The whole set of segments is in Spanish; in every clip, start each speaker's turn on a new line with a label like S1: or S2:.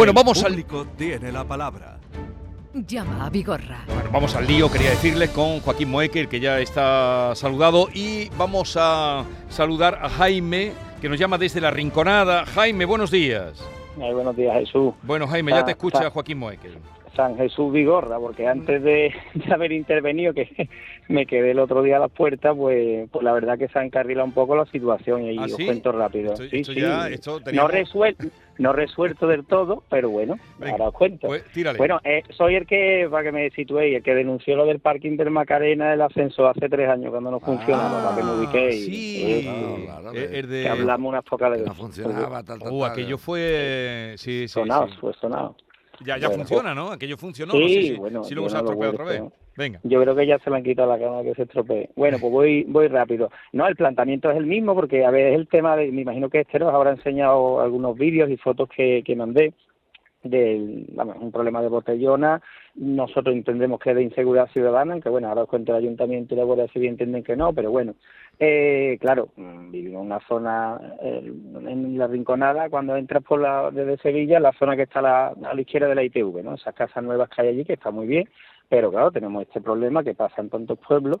S1: Bueno, vamos al...
S2: público tiene la palabra.
S3: Llama a Vigorra.
S1: Bueno, vamos al lío, quería decirles, con Joaquín Moecker, que ya está saludado, y vamos a saludar a Jaime, que nos llama desde La Rinconada. Jaime, buenos días.
S4: Ay, buenos días, Jesús.
S1: Bueno, Jaime, ya te escucha
S4: ah.
S1: Joaquín Moecker.
S4: San Jesús Vigorra, porque antes de, de haber intervenido, que me quedé el otro día a las puertas, pues, pues la verdad que se ha encarrilado un poco la situación y
S1: ¿Ah,
S4: os
S1: sí?
S4: cuento rápido.
S1: Esto-
S4: Sí,
S1: esto
S4: sí.
S1: ya- esto
S4: no, resuelto, no resuelto del todo, pero bueno,
S1: Venga,
S4: ahora os cuento.
S1: Pues.
S4: Bueno, eh, soy el que, para que me situéis, el que denunció lo del parking del Macarena, el ascenso hace tres años cuando no funcionaba, para que me ubiquéis.
S1: Ah, sí.
S4: Eh,
S5: Claro, claro,
S1: Eh,
S5: que-
S1: el de...
S4: que hablamos unas pocas de
S5: no funcionaba, tal, tal,
S1: Uh,
S5: tal.
S1: aquello fue... Sí, sí,
S4: sonado,
S1: sí.
S4: fue sonado.
S1: Ya, ya
S4: Bueno,
S1: funciona, ¿no? Aquello funcionó,
S4: Sí,
S1: no sé si,
S4: bueno,
S1: si luego se ha estropeado otra vez. Venga.
S4: Yo creo que ya se le han quitado la cama que se estropee. Bueno, pues voy voy rápido. No, el planteamiento es el mismo porque, a ver, es el tema de, me imagino que Esther os habrá enseñado algunos vídeos y fotos que, que mandé del, vamos, un problema de botellona. Nosotros entendemos que es de inseguridad ciudadana, aunque bueno, ahora os cuento el ayuntamiento y la Guardia Civil entienden que no, pero bueno. Eh, claro, mm, vivimos en una zona eh, en la Rinconada, cuando entras por la desde Sevilla, la zona que está a la, a la izquierda de la ITV, ¿no? Esas casas nuevas que hay allí, que está muy bien, pero claro, tenemos este problema que pasa en tantos pueblos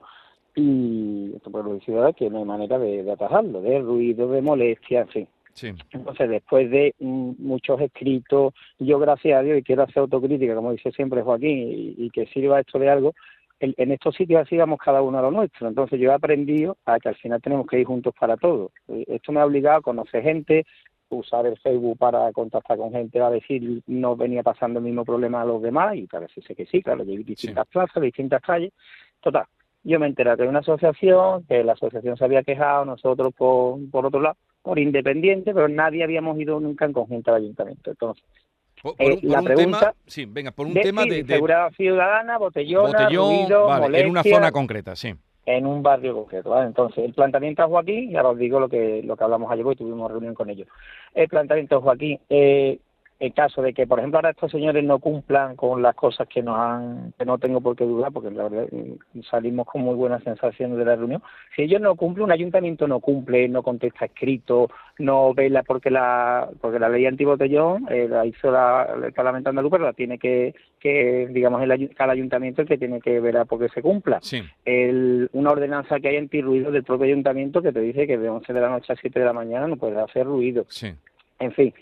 S4: y estos pueblos y ciudades que no hay manera de, de atajarlo, de ruido, de molestia, en fin.
S1: Sí.
S4: Entonces, después de muchos escritos, yo gracias a Dios, y quiero hacer autocrítica, como dice siempre Joaquín, y, y que sirva esto de algo, en, en estos sitios así vamos cada uno a lo nuestro. Entonces yo he aprendido a que al final tenemos que ir juntos para todo. Eh, Esto me ha obligado a conocer gente, usar el Facebook para contactar con gente, a decir no venía pasando el mismo problema a los demás, y parece que sí, claro, llegué a distintas plazas, distintas calles. Total, yo me enteré que hay una asociación, que la asociación se había quejado, nosotros por, por otro lado, por independiente, pero nadie habíamos ido nunca en conjunto al ayuntamiento. Entonces,
S1: Por, por
S4: Eh,
S1: por
S4: la
S1: un
S4: pregunta-
S1: tema... Sí, venga, por un
S4: de,
S1: tema de... de
S4: seguridad ciudadana, botellona,
S1: botellón,
S4: ruido,
S1: vale, en una
S4: molestia,
S1: zona concreta, sí.
S4: en un barrio concreto. ¿vale? Entonces, el planteamiento a Joaquín, y ahora os digo lo que lo que hablamos ayer, porque tuvimos reunión con ellos. El planteamiento a Joaquín, eh, en caso de que, por ejemplo, ahora estos señores no cumplan con las cosas que nos han, que no tengo por qué dudar, porque la verdad mm, salimos con muy buenas sensaciones de la reunión. Si ellos no cumplen, un ayuntamiento no cumple, no contesta escrito, no vela porque la, porque la ley antibotellón eh, la hizo la, el Parlamento andaluz, pero la tiene que, que digamos, el, cada ayuntamiento el que tiene que velar porque se cumpla
S1: Sí.
S4: el, una ordenanza que hay antirruido del propio ayuntamiento que te dice que de 11 de la noche a 7 de la mañana no puedes hacer ruido.
S1: Sí.
S4: En fin,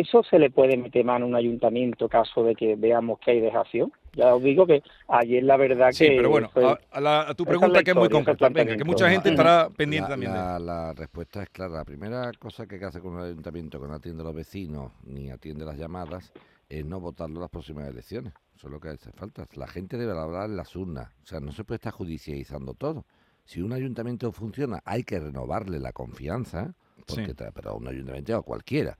S4: ¿eso se le puede meter mano a un ayuntamiento caso de que veamos que hay dejación? Ya os digo que ayer la verdad
S1: Sí,
S4: que...
S1: pero bueno,
S4: fue-
S1: a, a la- a tu pregunta que es muy concreta. Venga, que mucha gente estará pendiente
S5: La,
S1: también de
S5: la- la respuesta es clara. La primera cosa que hay que hacer con un ayuntamiento que no atiende a los vecinos ni atiende las llamadas es no votarlo en las próximas elecciones. Eso es lo que hace falta. La gente debe hablar en las urnas. O sea, no se puede estar judicializando todo. Si un ayuntamiento funciona, hay que renovarle la confianza, porque
S1: Sí.
S5: te- pero a un ayuntamiento o a cualquiera.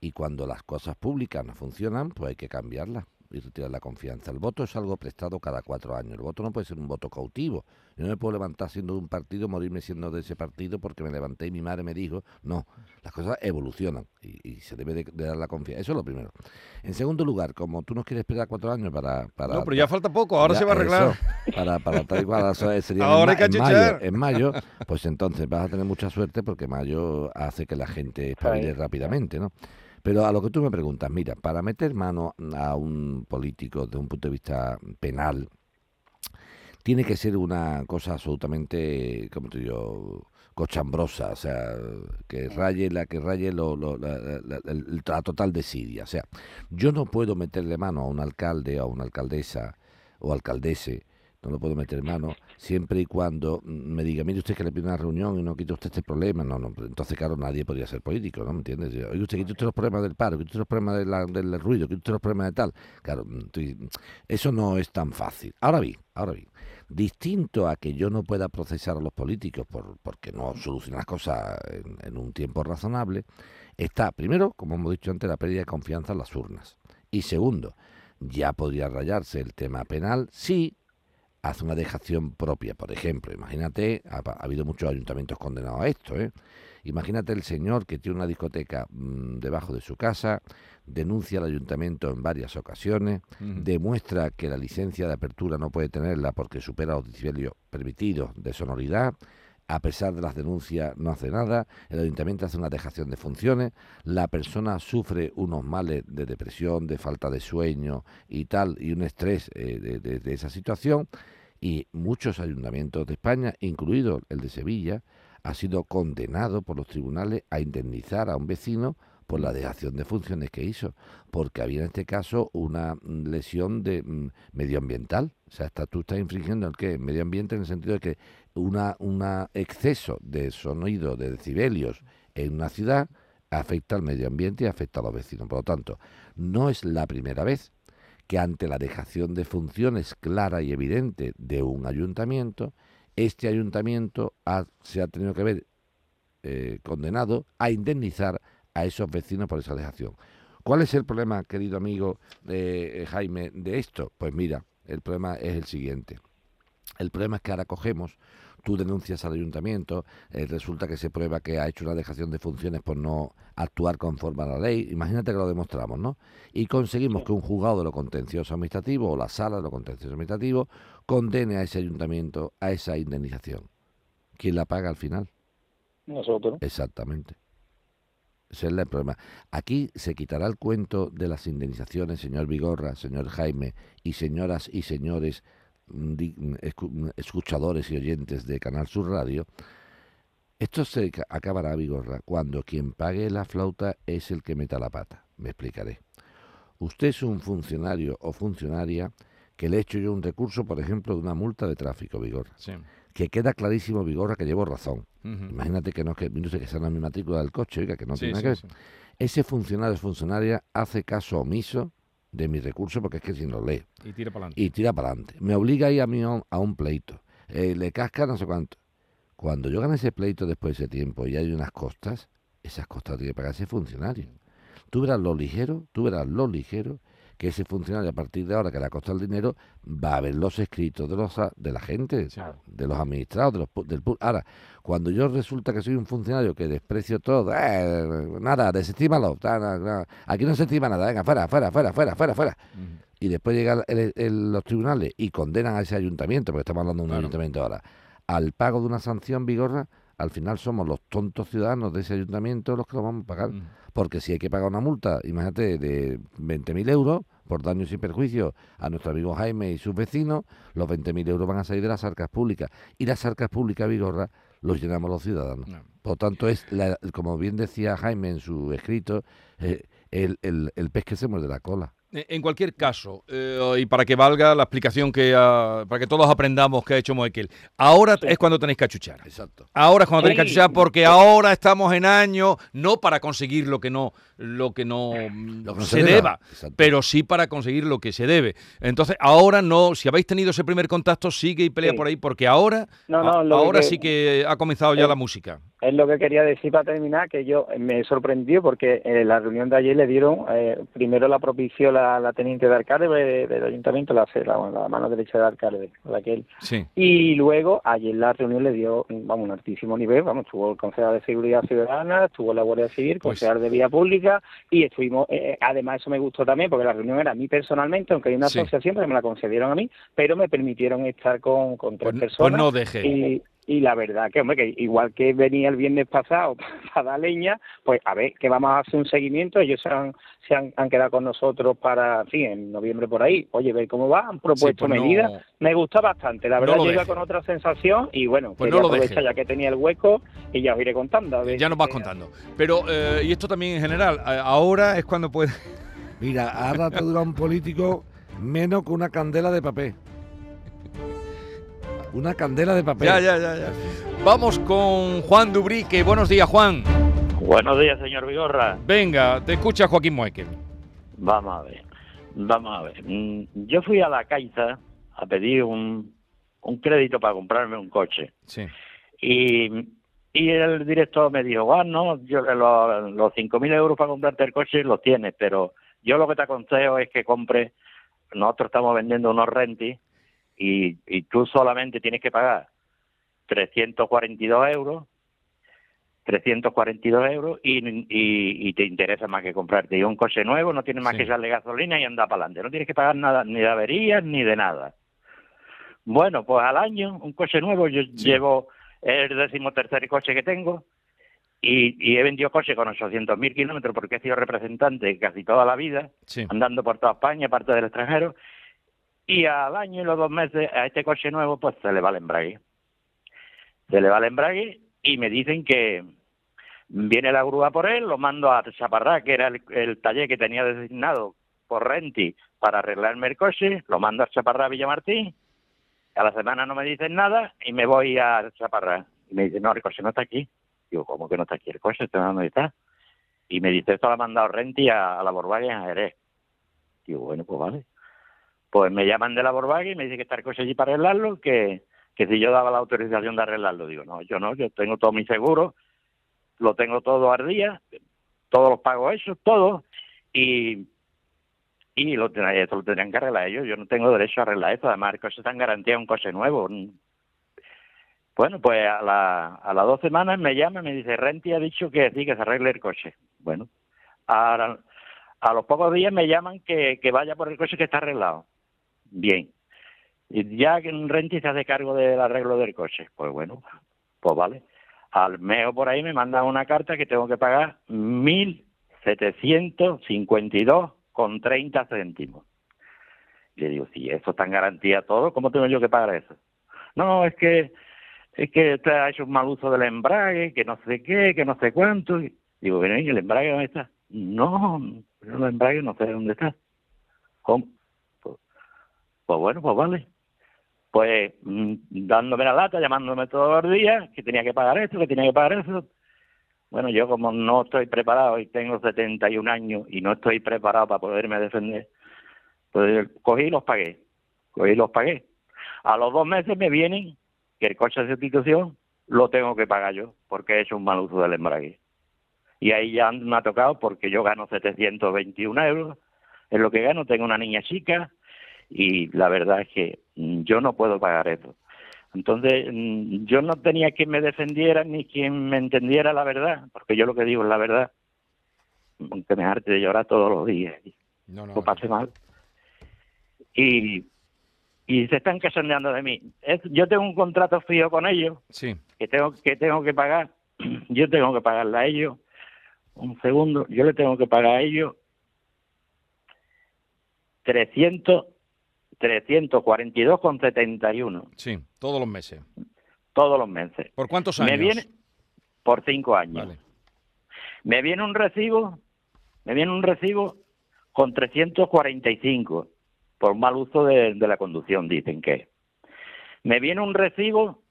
S5: Y cuando las cosas públicas no funcionan, pues hay que cambiarlas y retirar la confianza. El voto es algo prestado cada cuatro años. El voto no puede ser un voto cautivo. Yo no me puedo levantar siendo de un partido, morirme siendo de ese partido porque me levanté y mi madre me dijo, no, las cosas evolucionan y, y se debe de, de dar la confianza. Eso es lo primero. En segundo lugar, como tú no quieres esperar cuatro años para... para
S1: No, pero ya falta poco, ahora
S5: ya,
S1: se va a arreglar.
S5: eso, para, para tal y cual, sería en
S1: Ahora
S5: ma-
S1: hay que
S5: en, mayo, en mayo, pues entonces vas a tener mucha suerte porque mayo hace que la gente espabile rápidamente, ¿no? Pero a lo que tú me preguntas, mira, para meter mano a un político desde un punto de vista penal, tiene que ser una cosa absolutamente, como te digo, cochambrosa, o sea, que raye la que raye lo, lo- la, la- la- la total desidia. O sea, yo no puedo meterle mano a un alcalde, a una alcaldesa o alcaldese, no lo puedo meter mano siempre y cuando me diga, mire usted que le pide una reunión y no quita usted este problema. No, no, entonces claro, nadie podría ser político, ¿no me entiendes? Oye, usted quita usted los problemas del paro, quita usted los problemas de del ruido, quita usted los problemas de tal. Claro, mm, eso no es tan fácil. Ahora bien, ahora bien, distinto a que yo no pueda procesar a los políticos por, porque no solucionan las cosas en, en un tiempo razonable, está, primero, como hemos dicho antes, la pérdida de confianza en las urnas. Y segundo, ya podría rayarse el tema penal si hace una dejación propia. Por ejemplo, imagínate, ha, ha habido muchos ayuntamientos condenados a esto, ¿eh? Imagínate el señor que tiene una discoteca mm, debajo de su casa, denuncia al ayuntamiento en varias ocasiones, demuestra que la licencia de apertura no puede tenerla porque supera los decibelios permitidos de sonoridad, a pesar de las denuncias no hace nada, el ayuntamiento hace una dejación de funciones, la persona sufre unos males de depresión, de falta de sueño y tal, y un estrés eh, de, esa situación, y muchos ayuntamientos de España, incluido el de Sevilla, ha sido condenado por los tribunales a indemnizar a un vecino por la dejación de funciones que hizo, porque había en este caso una lesión de mm, medioambiental. O sea, está, tú estás infringiendo el que medio ambiente en el sentido de que una, una exceso de sonido de decibelios en una ciudad afecta al medio ambiente y afecta a los vecinos. Por lo tanto, no es la primera vez que ante la dejación de funciones clara y evidente de un ayuntamiento, este ayuntamiento se ha tenido que ver eh, condenado a indemnizar a esos vecinos por esa dejación. ¿Cuál es el problema, querido amigo eh, Jaime, de esto? Pues mira, el problema es el siguiente. El problema es que ahora cogemos, tú denuncias al ayuntamiento, eh, resulta que se prueba que ha hecho una dejación de funciones por no actuar conforme a la ley, imagínate que lo demostramos, ¿no? Y conseguimos que un juzgado de lo contencioso administrativo o la sala de lo contencioso administrativo condene a ese ayuntamiento a esa indemnización. ¿Quién la paga al final?
S4: Nosotros.
S5: Exactamente. Ese es el problema. Aquí se quitará el cuento de las indemnizaciones, señor Vigorra, señor Jaime y señoras y señores escuchadores y oyentes de Canal Sur Radio. Esto se acabará, Vigorra, cuando quien pague la flauta es el que meta la pata. Me explicaré. Usted es un funcionario o funcionaria que le he hecho yo un recurso, por ejemplo, de una multa de tráfico, Vigorra. Sí que queda clarísimo, Vigorra, que llevo razón. Imagínate que no, que, no sé que sea la mi matrícula del coche, oiga, que no tiene nada que ver. Ese funcionario o funcionaria hace caso omiso de mi recurso porque es que si no lee.
S1: Y tira para adelante.
S5: Y tira para adelante. Me obliga a ir a, mí a un pleito. Eh, le casca no sé cuánto. Cuando yo gane ese pleito después de ese tiempo y hay unas costas, esas costas tiene que pagar ese funcionario. Tú verás lo ligero, tú verás lo ligero que ese funcionario a partir de ahora que le ha costado el dinero va a ver los escritos de los de la gente, de los administrados, de los, del Ahora, cuando yo resulta que soy un funcionario que desprecio todo, eh, nada, desestímalo, aquí no se estima nada, venga, fuera, fuera, fuera, fuera, fuera, fuera. Y después llegan los tribunales y condenan a ese ayuntamiento, porque estamos hablando de un ayuntamiento ahora, al pago de una sanción vigorra, al final somos los tontos ciudadanos de ese ayuntamiento los que lo vamos a pagar. Porque si hay que pagar una multa, imagínate, de 20.000 euros por daños y perjuicios a nuestro amigo Jaime y sus vecinos, los 20.000 euros van a salir de las arcas públicas. Y las arcas públicas, Vigorra, los llenamos los ciudadanos. Por lo tanto, es, como bien decía Jaime en su escrito, eh, el, el, el pez que se muerde la cola.
S1: Eh, en cualquier caso, eh, y para que valga la explicación que para que todos aprendamos que ha hecho Moekel, ahora es cuando tenéis que achuchar.
S5: Exacto.
S1: Ahora es cuando tenéis que achuchar porque ahora estamos en año no para conseguir lo que no lo que no, se, deba, pero sí para conseguir lo que se debe. Entonces, ahora no, si habéis tenido ese primer contacto, sigue y pelea por ahí porque ahora ahora sí que ha comenzado ya la música
S4: es lo que quería decir para terminar, que yo me sorprendió porque en la reunión de ayer le dieron, eh, primero la propició la, teniente de alcalde del ayuntamiento, la, la, mano derecha de alcalde, Raquel. Sí. Y luego ayer la reunión le dio, vamos, un altísimo nivel, vamos, estuvo el concejal de Seguridad Ciudadana, estuvo la Guardia Civil, pues concejal de Vía Pública y estuvimos, eh, eh, además eso me gustó también porque la reunión era a mí personalmente, aunque hay una asociación, pero me la concedieron a mí, pero me permitieron estar con, con tres
S1: pues,
S4: personas.
S1: Pues no deje
S4: y la verdad que, hombre, que igual que venía el viernes pasado para dar leña, pues a ver, que vamos a hacer un seguimiento, ellos se han, se han, quedado con nosotros para, sí, en noviembre por ahí, oye, ver cómo va, han propuesto pues medidas, me gusta bastante, la verdad llega con otra sensación y bueno,
S1: pues no lo
S4: ya que tenía el hueco y ya os iré contando.
S1: ya nos vas contando, pero, eh, y esto también en general, ahora es cuando puede...
S5: Mira, ahora te dura un político menos que una candela de papel. Una candela de papel.
S1: Ya, ya, ya, ya. Vamos con Juan Dubrique. Buenos días, Juan.
S2: Buenos días, señor Vigorra.
S1: Venga, te escucha Joaquín Muekel.
S2: Vamos a ver. Vamos a ver. Mm, yo fui a la Caixa a pedir un, un crédito para comprarme un coche.
S1: Sí.
S2: Y, y el director me dijo, bueno, ah, yo, los, los 5.000 euros para comprarte el coche los tienes, pero yo lo que te aconsejo es que compres, nosotros estamos vendiendo unos rentis y, y tú solamente tienes que pagar 342 euros 342 euros y, y, te interesa más que comprarte un coche nuevo, no tienes más que echarle gasolina y andar para adelante. No tienes que pagar nada, ni de averías ni de nada. Bueno, pues al año, un coche nuevo, yo llevo el decimotercer coche que tengo y, he vendido coches con 800.000 kilómetros porque he sido representante casi toda la vida, andando por toda España, parte del extranjero. Y al año y los dos meses a este coche nuevo pues se le va el embrague. Se le va el embrague y me dicen que viene la grúa por él, lo mando a Chaparrá, que era el, taller que tenía designado por Renti para arreglarme el coche, lo mando a Chaparrá a Villamartín, a la semana no me dicen nada y me voy a Chaparrá. Y me dicen, no, el coche no está aquí. Digo, ¿cómo que no está aquí el coche? ¿Dónde está? Y me dice, esto lo ha mandado Renti a, la Borbague en Jerez. Digo, bueno, pues vale. Pues me llaman de la Borbague y me dice que está el coche allí para arreglarlo, que, que si yo daba la autorización de arreglarlo. Digo, no, yo no, yo tengo todo mi seguro, lo tengo todo al día, todos los pagos hechos, todo, y, y lo, eso lo tendrían que arreglar ellos. Yo no tengo derecho a arreglar eso, además el coche está en garantía un coche nuevo. Bueno, pues a, la, a las dos semanas me llama y me dice, Renti ha dicho que sí, que se arregle el coche. Bueno, ahora, a los pocos días me llaman que, que vaya por el coche que está arreglado. Bien. Y ya que Renti se hace cargo del arreglo del coche. Pues bueno, pues vale. Al meo por ahí me mandan una carta que tengo que pagar 1.752 con 30 céntimos. Y le digo, si eso está en garantía todo, ¿cómo tengo yo que pagar eso? No, es que es que usted ha hecho un mal uso del embrague, que no sé qué, que no sé cuánto. digo, ¿y el embrague dónde está? No, el embrague no sé dónde está. Pues, bueno, pues vale. Pues mm, dándome la lata, llamándome todos los días, que tenía que pagar esto, que tenía que pagar eso. Bueno, yo como no estoy preparado y tengo 71 años y no estoy preparado para poderme defender, pues cogí y los pagué. Cogí y los pagué. A los dos meses me vienen que el coche de sustitución lo tengo que pagar yo porque he hecho un mal uso del embrague. Y ahí ya me ha tocado porque yo gano 721 euros, es lo que gano, tengo una niña chica y la verdad es que mm, yo no puedo pagar eso. Entonces, mm, yo no tenía quien me defendiera ni quien me entendiera la verdad, porque yo lo que digo es la verdad, aunque me arte de llorar todos los días. No, no, pase mal. Y y se están casondeando de mí. yo tengo un contrato fijo con ellos
S1: sí.
S2: que tengo que tengo que pagar. Yo tengo que pagarle a ellos. Un segundo, yo le tengo que pagar a ellos 300 342,71.
S1: Sí, todos los meses.
S2: Todos los meses.
S1: ¿Por cuántos años?
S2: Me viene por cinco años. Me viene un recibo, me viene un recibo con 345 por mal uso de, la conducción, dicen que. Me viene un recibo,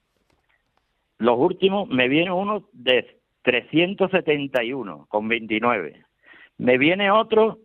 S2: los últimos, me viene uno de 371 con 29. Me viene otro,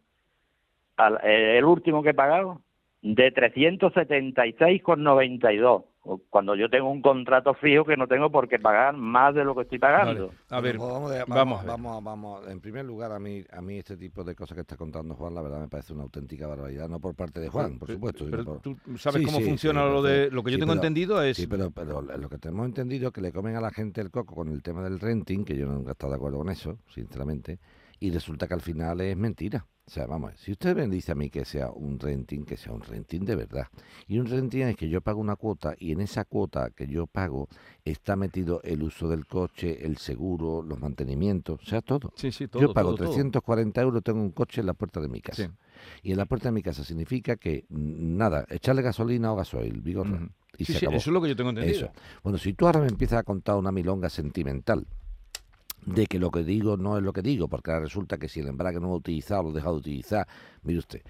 S2: el último que he pagado, de 376 con 92 cuando yo tengo un contrato fijo que no tengo por qué pagar más de lo que estoy pagando.
S5: A ver, vamos, vamos, vamos, vamos, En primer lugar, a mí, a mí este tipo de cosas que está contando Juan, la verdad me parece una auténtica barbaridad, no por parte de Juan, por supuesto.
S1: Pero, tú sabes cómo funciona lo de lo que yo tengo entendido es.
S5: Sí, pero, pero lo que tenemos entendido es que le comen a la gente el coco con el tema del renting, que yo nunca he estado de acuerdo con eso, sinceramente, y resulta que al final es mentira. O sea, vamos, si usted me dice a mí que sea un renting, que sea un renting de verdad. Y un renting es que yo pago una cuota y en esa cuota que yo pago está metido el uso del coche, el seguro, los mantenimientos, o sea, todo.
S1: Sí, sí, todo
S5: yo pago 340 euros, tengo un coche en la puerta de mi casa. Y en la puerta de mi casa significa que nada, echarle gasolina o gasoil, vigor.
S1: y sí, eso es lo que yo tengo entendido.
S5: Bueno, si tú ahora me empiezas a contar una milonga sentimental, de que lo que digo no es lo que digo, porque ahora resulta que si el embrague no lo ha utilizado, lo he dejado de utilizar, mire usted,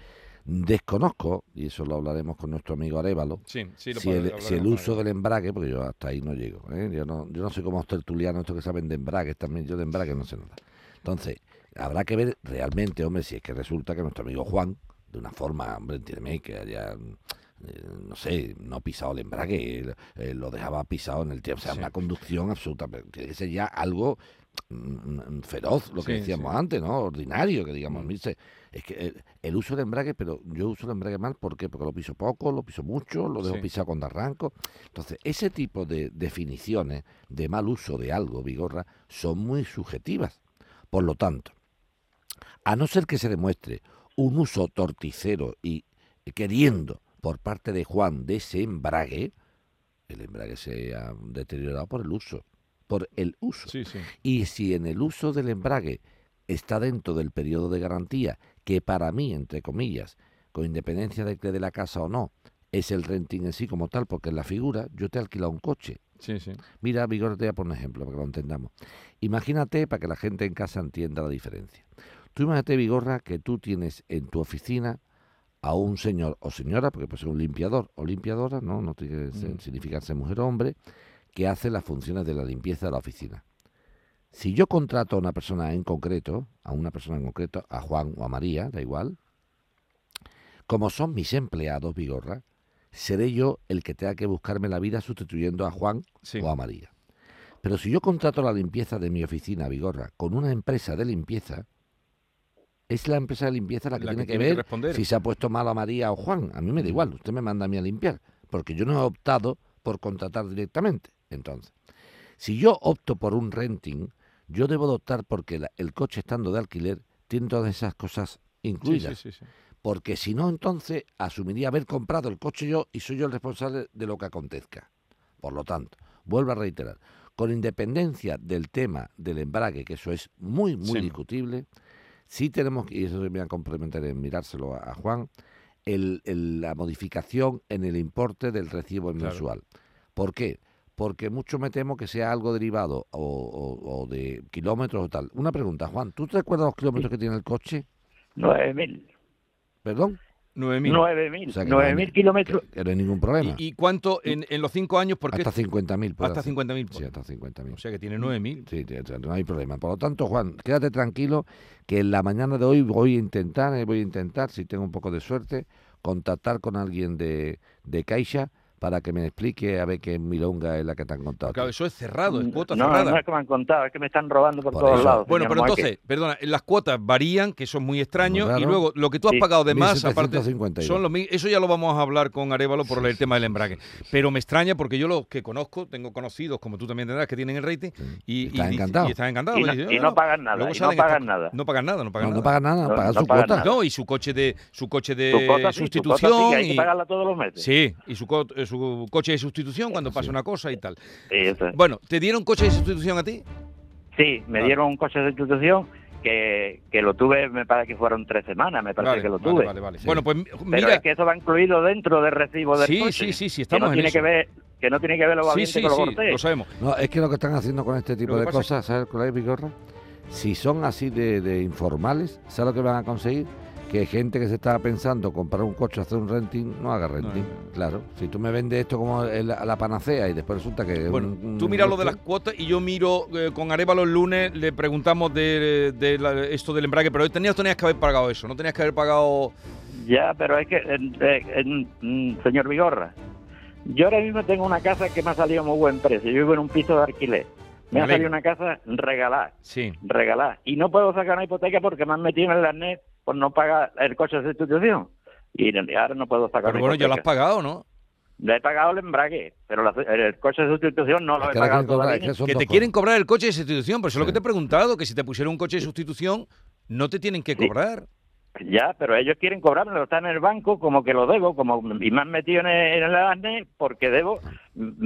S5: desconozco, y eso lo hablaremos con nuestro amigo Arevalo, si, el, uso del embrague, porque yo hasta ahí no llego, ¿eh? yo, no, yo no sé cómo los tertulianos, estos que saben de embrague, también yo de embrague no sé nada. Entonces, habrá que ver realmente, hombre, si es que resulta que nuestro amigo Juan, de una forma, hombre, entiéndeme, que haya eh, no sé, no pisado el embrague, eh, lo dejaba pisado en el tiempo. O sea, una conducción absoluta. Tiene que ser ya algo Mm, feroz, lo que decíamos antes, ¿no? Ordinario, que digamos, mm. es que el, uso del embrague, pero yo uso el embrague mal, ¿por qué? Porque lo piso poco, lo piso mucho, lo dejo pisado cuando arranco. Entonces, ese tipo de definiciones de mal uso de algo, Vigorra, son muy subjetivas. Por lo tanto, a no ser que se demuestre un uso torticero y queriendo por parte de Juan de ese embrague, el embrague se ha deteriorado por el uso, por el uso.
S1: Sí, sí.
S5: Y si en el uso del embrague está dentro del periodo de garantía, que para mí, entre comillas, con independencia de que de la casa o no, es el renting en sí como tal, porque en la figura yo te he alquilado un coche.
S1: Sí, sí.
S5: Mira, Vigor, te voy a poner un ejemplo para que lo entendamos. Imagínate, para que la gente en casa entienda la diferencia. Tú imagínate, Vigorra, que tú tienes en tu oficina a un señor o señora, porque puede ser un limpiador o limpiadora, no, no tiene que
S1: Mm.
S5: significar ser mujer o hombre, que hace las funciones de la limpieza de la oficina. Si yo contrato a una persona en concreto, a una persona en concreto, a Juan o a María, da igual, como son mis empleados, Vigorra, seré yo el que tenga que buscarme la vida sustituyendo a Juan
S1: Sí.
S5: o a María. Pero si yo contrato la limpieza de mi oficina, Vigorra, con una empresa de limpieza, es la empresa de limpieza la que
S1: La
S5: tiene que
S1: tiene que
S5: ver
S1: responder.
S5: si se ha puesto mal a María o Juan. A mí me da
S1: Mm.
S5: igual, usted me manda a mí a limpiar, porque yo no he optado por contratar directamente. Entonces, si yo opto por un renting, yo debo de optar porque la- el coche estando de alquiler tiene todas esas cosas incluidas.
S1: sí, sí, sí.
S5: Porque si no, entonces asumiría haber comprado el coche yo y soy yo el responsable de lo que acontezca. Por lo tanto, vuelvo a reiterar, con independencia del tema del embrague, que eso es muy, muy discutible, sí tenemos, que- y eso me voy a complementar en mirárselo a, a Juan, el- el- la modificación en el importe del recibo
S1: Claro.
S5: mensual. ¿Por qué? Porque mucho me temo que sea algo derivado o, o- o de kilómetros o tal. Una pregunta, Juan, ¿tú te acuerdas los kilómetros que tiene el coche?
S2: Nueve mil.
S5: ¿Perdón?
S1: 9.000.
S2: Nueve mil.
S5: O sea que no
S2: Nueve
S5: hay-
S2: mil kilómetros.
S5: Que no hay ningún problema.
S1: ¿Y, y cuánto en, en los cinco años? Porque
S5: hasta 50.000. puede
S1: hasta
S5: hacer.
S1: 50.000.
S5: Sí, hasta 50.000.
S1: O sea que tiene 9.000.
S5: Sí, sí, sí, no hay problema. Por lo tanto, Juan, quédate tranquilo que en la mañana de hoy voy a intentar, eh, voy a intentar, si tengo un poco de suerte, contactar con alguien de, de Caixa para que me explique a ver qué milonga es la que te han contado.
S1: Claro, eso es cerrado, es cuota
S2: no,
S1: cerrada.
S2: no es que me han contado, es que me están robando por,
S5: Por
S2: todos
S5: eso.
S2: lados.
S1: Bueno, pero entonces, perdona, las cuotas varían, que es muy extraño,
S5: Muy raro.
S1: y luego lo que tú has
S2: Sí.
S1: pagado de más, aparte,
S5: 1752.
S1: son los mi- Eso ya lo vamos a hablar con Arevalo por el tema del embrague. Pero me extraña porque yo los que conozco, tengo conocidos, como tú también tendrás, que tienen el rating, y,
S5: Están
S1: y-
S5: encantados.
S1: y están encantados.
S2: Y no-
S1: dicen,
S2: y
S1: "Ah,
S2: no pagan nada,
S1: Luego
S2: y no pagan nada.
S1: No pagan nada, no pagan
S5: no
S1: nada.
S5: pagan nada, pagan
S2: no
S5: su cuota.
S1: No, y su coche de su coche de
S2: sí, sí,
S1: sustitución.
S2: que hay que
S1: y-
S2: pagarla todos los meses.
S1: Sí, y su, co- eh, su coche de sustitución cuando pasa una cosa y tal.
S2: Sí, eso es.
S1: Bueno, ¿te dieron coche de sustitución a ti?
S2: Sí, me
S1: Vale.
S2: dieron un coche de institución que, que lo tuve, me parece que fueron tres semanas, me parece
S1: Vale,
S2: que lo tuve.
S1: vale, vale.
S5: Sí.
S1: Bueno, pues
S2: Pero
S1: mira,
S2: es que eso va incluido dentro del recibo del
S1: Sí,
S2: coche.
S1: sí, sí, sí,
S2: que
S1: estamos
S2: no
S1: en
S2: tiene
S1: eso.
S2: que ver que no tiene que ver lo
S1: sí,
S2: con lo
S1: sí, lo sabemos.
S5: No, es que lo que están haciendo con este tipo
S1: que
S5: de cosas, ¿sabes Vigorra? Si son así de, de informales, ¿sabes lo que van a conseguir? Que gente que se estaba pensando comprar un coche, hacer un renting, no haga renting.
S1: no.
S5: Claro, si tú me vendes esto como el- la panacea y después resulta que...
S1: Bueno,
S5: un- un
S1: tú mira lo de las cuotas y yo miro eh, con Arevalo el lunes, le preguntamos de, de la- esto del embrague, pero tenías, tenías que haber pagado eso, no tenías que haber pagado...
S2: Ya, pero es que, eh, eh, eh, señor Vigorra, yo ahora mismo tengo una casa que me ha salido muy buen precio. Yo vivo en un piso de alquiler. Me ha salido una casa regalada,
S1: Sí,
S2: regalada. Y no puedo sacar una hipoteca porque me han metido en el arnés por no pagar el coche de sustitución. Y ahora no puedo sacar
S1: pero bueno, ya lo has pagado, ¿no?
S2: Le he pagado el embrague, pero la- el coche de sustitución no lo he
S5: que
S2: pagado
S5: cobrar, es que
S1: te quieren cobrar el coche de sustitución, pero eso es lo que te he preguntado, que si te pusieron un coche de sustitución, no te tienen que
S2: Sí. Ya, pero ellos quieren cobrármelo, está en el banco como que lo debo, como y me han metido en el, en el arnés porque debo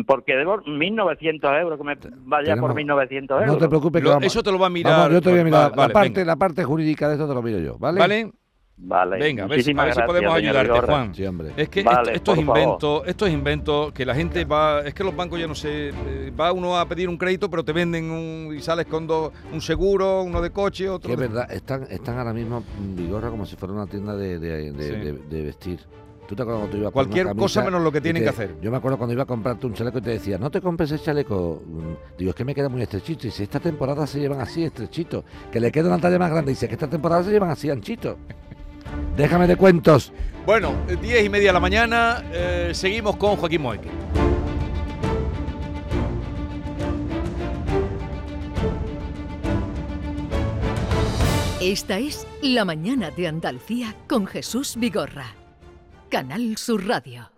S2: porque debo 1.900 euros, que me vaya
S5: Tenemos-
S2: por 1.900
S5: No
S2: euros.
S5: te preocupes, que
S1: Lo-
S5: vamos-
S1: eso te lo va a mirar.
S5: vamos, yo te voy a
S1: Va-
S5: mirar.
S1: vale,
S5: la, parte,
S1: venga.
S5: la parte jurídica de esto te lo miro yo, ¿vale?
S1: ¿Vale?
S2: Vale,
S1: Venga, a ver, si- a
S2: muchísimas
S1: ver si podemos ayudarte. Juan.
S5: Sí, hombre.
S1: Es que
S2: Vale,
S1: esto, esto es
S2: por favor.
S1: invento, esto es invento, que la gente va, es que los bancos ya no sé, eh, va uno a pedir un crédito, pero te venden un, y sales con dos, un seguro, uno de coche, otro
S5: Que es
S1: de-
S5: verdad, están, están ahora mismo en Vigorra como si fuera una tienda de, de- de-
S1: Sí.
S5: de- de vestir. ¿Tú te acuerdas cuando tú ibas
S1: Cualquier cosa menos lo que tienen
S5: te-
S1: que hacer.
S5: Yo me acuerdo cuando iba a comprarte un chaleco y te decía, no te compres ese chaleco. Mm, Digo, es que me queda muy estrechito. Y si esta temporada se llevan así estrechito, que le queda una talla más grande. Y dice que esta temporada se llevan así anchito. Déjame de cuentos.
S1: Bueno, eh, diez y media de la mañana, eh, seguimos con Joaquín Moeque.
S3: Esta es La Mañana de Andalucía con Jesús Vigorra. Canal Sur Radio.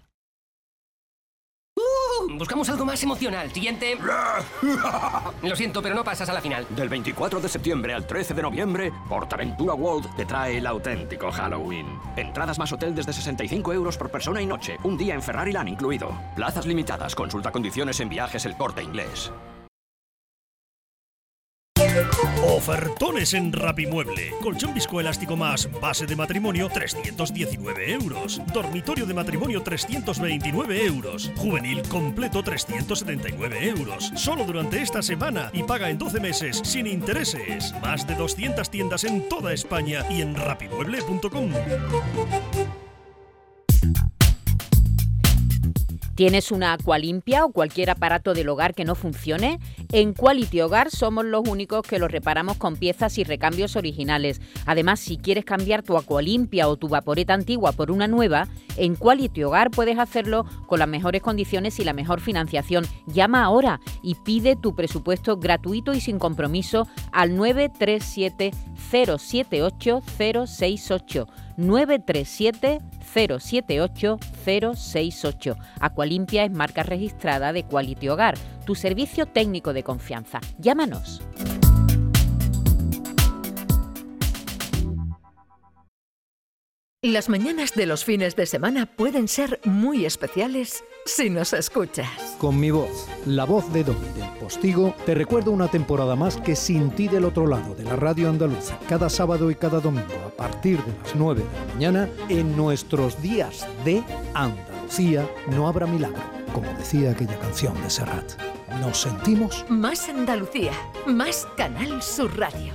S6: Buscamos algo más emocional. Siguiente. Lo siento, pero no pasas a la final.
S7: Del 24 de septiembre al 13 de noviembre, Portaventura World te trae el auténtico Halloween. Entradas más hotel desde 65 euros por persona y noche. Un día en Ferrari Land incluido. Plazas limitadas. Consulta condiciones en viajes el corte inglés.
S8: Ofertones en Rapimueble. Colchón viscoelástico más base de matrimonio 319 euros. Dormitorio de matrimonio 329 euros. Juvenil completo 379 euros. Solo durante esta semana y paga en 12 meses sin intereses. Más de 200 tiendas en toda España y en rapimueble.com.
S9: ¿Tienes una limpia o cualquier aparato del hogar que no funcione? En Quality Hogar somos los únicos que lo reparamos con piezas y recambios originales. Además, si quieres cambiar tu limpia o tu vaporeta antigua por una nueva, en Quality Hogar puedes hacerlo con las mejores condiciones y la mejor financiación. Llama ahora y pide tu presupuesto gratuito y sin compromiso al 937 078 068 937 078 068. Aqualimpia es marca registrada de Quality Hogar, tu servicio técnico de confianza. Llámanos.
S3: Las mañanas de los fines de semana pueden ser muy especiales si nos escuchas.
S10: Con mi voz, la voz de Domi del Postigo, te recuerdo una temporada más que sin ti del otro lado de la radio andaluza, cada sábado y cada domingo a partir de las 9 de la mañana, en nuestros días de Andalucía no habrá milagro, como decía aquella canción de Serrat. Nos sentimos
S3: más Andalucía, más Canal Sur Radio.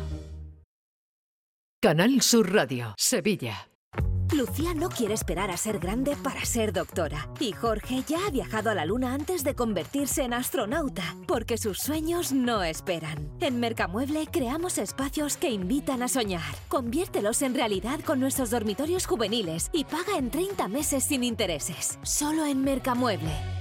S3: Canal Sur Radio, Sevilla.
S11: Lucía no quiere esperar a ser grande para ser doctora. Y Jorge ya ha viajado a la luna antes de convertirse en astronauta, porque sus sueños no esperan. En Mercamueble creamos espacios que invitan a soñar. Conviértelos en realidad con nuestros dormitorios juveniles y paga en 30 meses sin intereses. Solo en Mercamueble.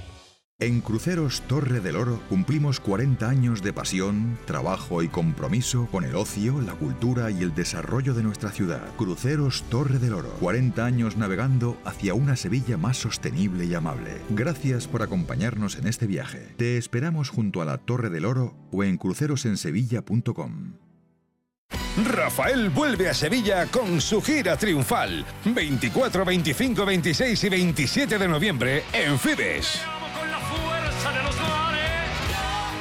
S12: En Cruceros Torre del Oro cumplimos 40 años de pasión, trabajo y compromiso con el ocio, la cultura y el desarrollo de nuestra ciudad. Cruceros Torre del Oro, 40 años navegando hacia una Sevilla más sostenible y amable. Gracias por acompañarnos en este viaje. Te esperamos junto a la Torre del Oro o en crucerosensevilla.com.
S13: Rafael vuelve a Sevilla con su gira triunfal. 24, 25, 26 y 27 de noviembre en Fibes.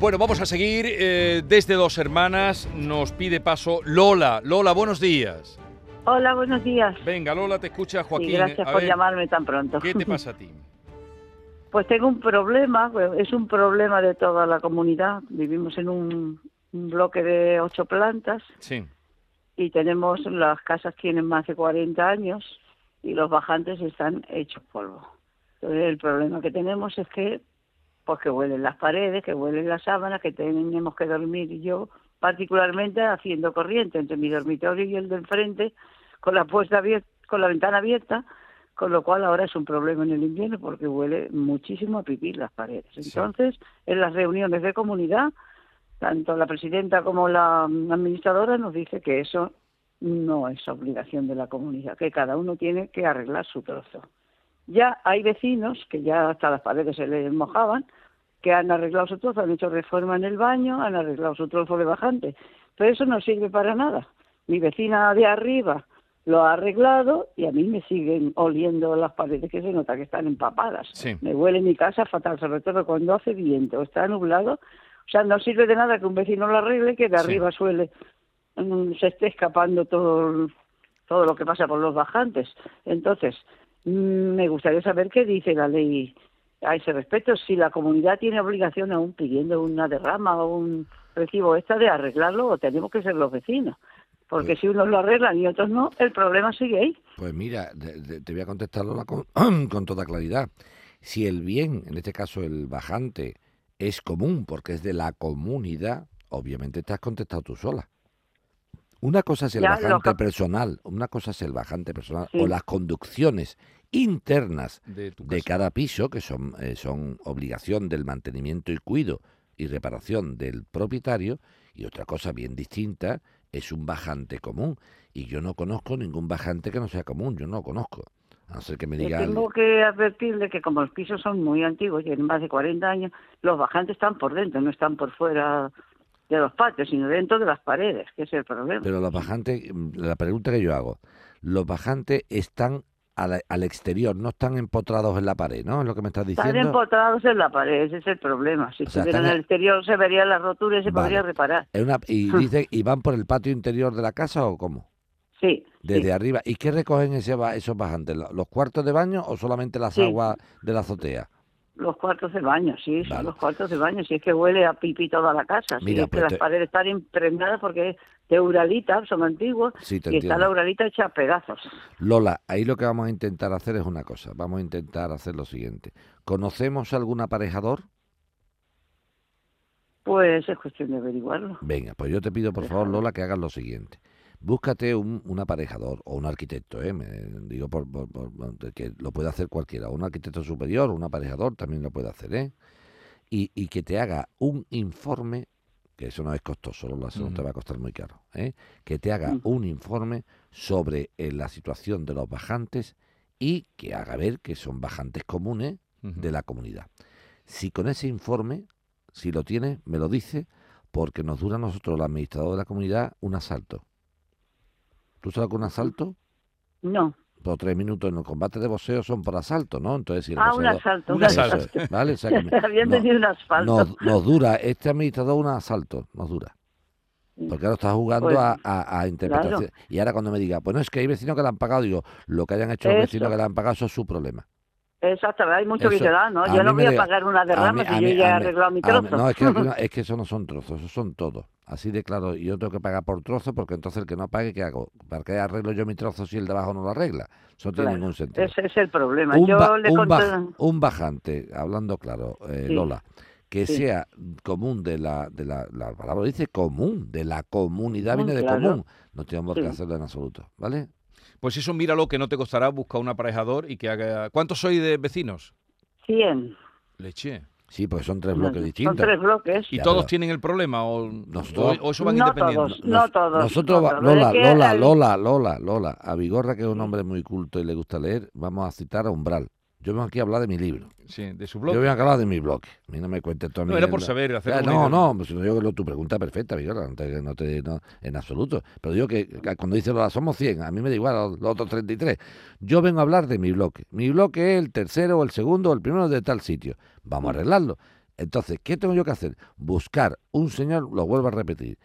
S1: Bueno, vamos a seguir. Eh, desde Dos Hermanas nos pide paso Lola. Lola, buenos días.
S14: Hola, buenos días.
S1: Venga, Lola, te escucha Joaquín.
S14: gracias por llamarme tan pronto.
S1: ¿Qué te pasa a ti?
S14: Pues tengo un problema, pues, es un problema de toda la comunidad. Vivimos en un, bloque de ocho plantas.
S1: Sí.
S14: Y tenemos, las casas tienen más de 40 años y los bajantes están hechos polvo. Entonces el problema que tenemos es que pues que huelen las paredes, que huelen las sábanas, que tenemos que dormir yo particularmente haciendo corriente entre mi dormitorio y el de enfrente con la puesta con la ventana abierta, con lo cual ahora es un problema en el invierno porque huele muchísimo a pipí las paredes. Entonces, en las reuniones de comunidad, tanto la presidenta como la administradora nos dice que eso no es obligación de la comunidad, que cada uno tiene que arreglar su trozo. Ya hay vecinos que ya hasta las paredes se les mojaban, que han arreglado su trozo, han hecho reforma en el baño, han arreglado su trozo de bajante, pero eso no sirve para nada. Mi vecina de arriba lo ha arreglado y a mí me siguen oliendo las paredes que se nota que están empapadas. Me huele mi casa fatal, sobre todo cuando hace viento, está nublado. O sea, no sirve de nada que un vecino lo arregle, que de arriba suele mm, se esté escapando todo todo lo que pasa por los bajantes. Entonces, me gustaría saber qué dice la ley a ese respecto. Si la comunidad tiene obligación aún pidiendo una derrama o un recibo extra de arreglarlo, o tenemos que ser los vecinos. Porque
S5: Pues
S14: si unos lo arreglan y otros no, el problema sigue ahí.
S5: Pues mira, te voy a contestar Lola, con, con toda claridad. Si el bien, en este caso el bajante, es común porque es de la comunidad, obviamente te has contestado tú sola. Una cosa es el
S14: Ya,
S5: bajante
S14: lo que-
S5: personal, una cosa es el bajante personal
S14: Sí.
S5: o las conducciones internas
S1: De tu
S5: de cada piso, que son, eh, son obligación del mantenimiento y cuido y reparación del propietario, y otra cosa bien distinta es un bajante común. Y yo no conozco ningún bajante que no sea común, yo no lo conozco. A no ser que me diga
S14: tengo que advertirle que como los pisos son muy antiguos, tienen más de 40 años, los bajantes están por dentro, no están por fuera de los patios, sino dentro de las paredes, que es el problema.
S5: Pero los bajantes, la pregunta que yo hago, los bajantes están al, al exterior, no están empotrados en la pared, ¿no? Es lo que me estás
S14: Están
S5: diciendo.
S14: empotrados en la pared, ese es el problema. Si
S5: O sea,
S14: estuvieran en
S5: están-
S14: el exterior se vería la rotura y se
S5: Vale.
S14: podría reparar.
S5: Una- y dice, ¿y van por el patio interior de la casa o cómo?
S14: Sí.
S5: Desde
S14: sí.
S5: arriba. ¿Y qué recogen ese, esos bajantes? ¿Lo- ¿Los cuartos de baño o solamente las
S14: Sí.
S5: aguas de la azotea?
S14: Los cuartos de baño, sí, son los cuartos de baño. Si es que huele a pipí toda la casa. Si
S5: Mira,
S14: es que
S5: pues
S14: las paredes están impregnadas porque es de uralita, son antiguos,
S5: Sí,
S14: y está la uralita hecha a pedazos.
S5: Lola, ahí lo que vamos a intentar hacer es una cosa. Vamos a intentar hacer lo siguiente. ¿Conocemos algún aparejador?
S14: Pues es cuestión de averiguarlo.
S5: Venga, pues yo te pido por favor, Lola, que hagas lo siguiente. Búscate un, un aparejador o un arquitecto, ¿eh? Me- digo por, por- que lo puede hacer cualquiera, un arquitecto superior, un aparejador también lo puede hacer, ¿eh? Y, y que te haga un informe, que eso no es costoso, Lola, eso no te va a costar muy caro, ¿eh? Que te haga un informe sobre eh, la situación de los bajantes y que haga ver que son bajantes comunes de la comunidad. Si con ese informe, si lo tienes, me lo dice, porque nos dura a nosotros, el administrador de la comunidad, un asalto. ¿Tú sabes que un asalto?
S14: No.
S5: Por tres minutos en los combates de boxeo son por asalto, ¿no? Entonces, si el
S14: Ah, un asalto, un asalto.
S5: ¿Vale? O sea que me-
S14: Había
S5: no-
S14: un asfalto.
S5: nos, nos dura, este administrador un asalto, nos dura. Porque ahora está jugando
S14: Pues,
S5: a, a- a interpretación. Y ahora cuando me diga, pues no, es que hay vecinos que le han pagado, digo, lo que hayan hecho los vecinos que le han pagado, eso es su problema.
S14: Exactamente, hay mucho que
S5: Eso,
S14: te da, ¿no? Yo no voy a pagar una derrama si yo ya he arreglado mi trozo.
S5: no, es que, no- es que eso no son trozos, eso son todos. Así de claro, yo tengo que pagar por trozo porque entonces el que no pague, ¿qué hago? ¿Para qué arreglo yo mi trozo si el de abajo no lo arregla? Eso no tiene
S14: Claro,
S5: ningún sentido.
S14: Ese es el problema.
S5: Un,
S14: yo
S5: ba-
S14: le
S5: un
S14: conté...
S5: baj- un bajante, hablando claro, eh,
S14: Sí.
S5: Lola, que
S14: Sí.
S5: sea común de la, de la, la palabra dice común, de la comunidad
S14: Común,
S5: viene de común. No tenemos
S14: Sí.
S5: hacerlo en absoluto, ¿vale?
S1: Pues eso, míralo, que no te costará buscar un aparejador y que haga... ¿Cuántos sois de vecinos?
S14: 100.
S1: Leche.
S5: Sí, pues son tres bloques
S14: son
S5: distintos.
S14: tres bloques.
S1: ¿Y
S5: Ya,
S1: todos
S5: pero-
S1: tienen el problema o,
S5: Nosotros-
S1: o- o eso van
S14: No
S1: independientes?
S14: todos, no todos.
S5: Nosotros,
S14: no
S5: va-
S14: todos.
S5: Lola, Lola,
S14: el-
S5: Lola, Lola, Lola, a Vigorra, que es un hombre muy culto y le gusta leer, vamos a citar a Umbral. Yo vengo aquí a hablar de mi libro.
S1: Sí, de su
S5: Yo
S1: blog.
S5: vengo a hablar de mi blog. A mí no me cuentes mí.
S1: No, era por saber, hacer
S5: Ya,
S1: una
S5: No, no, pues yo, tu pregunta es perfecta, Vigorra, no te, no te- no, en absoluto. Pero digo que, cuando dice Lola, somos 100, a mí me da igual los, los otros 33. Yo vengo a hablar de mi bloque. Mi bloque es el tercero, o el segundo, o el primero de tal sitio. Vamos a arreglarlo. Entonces, ¿qué tengo yo que hacer? Buscar un señor, lo vuelvo a repetir,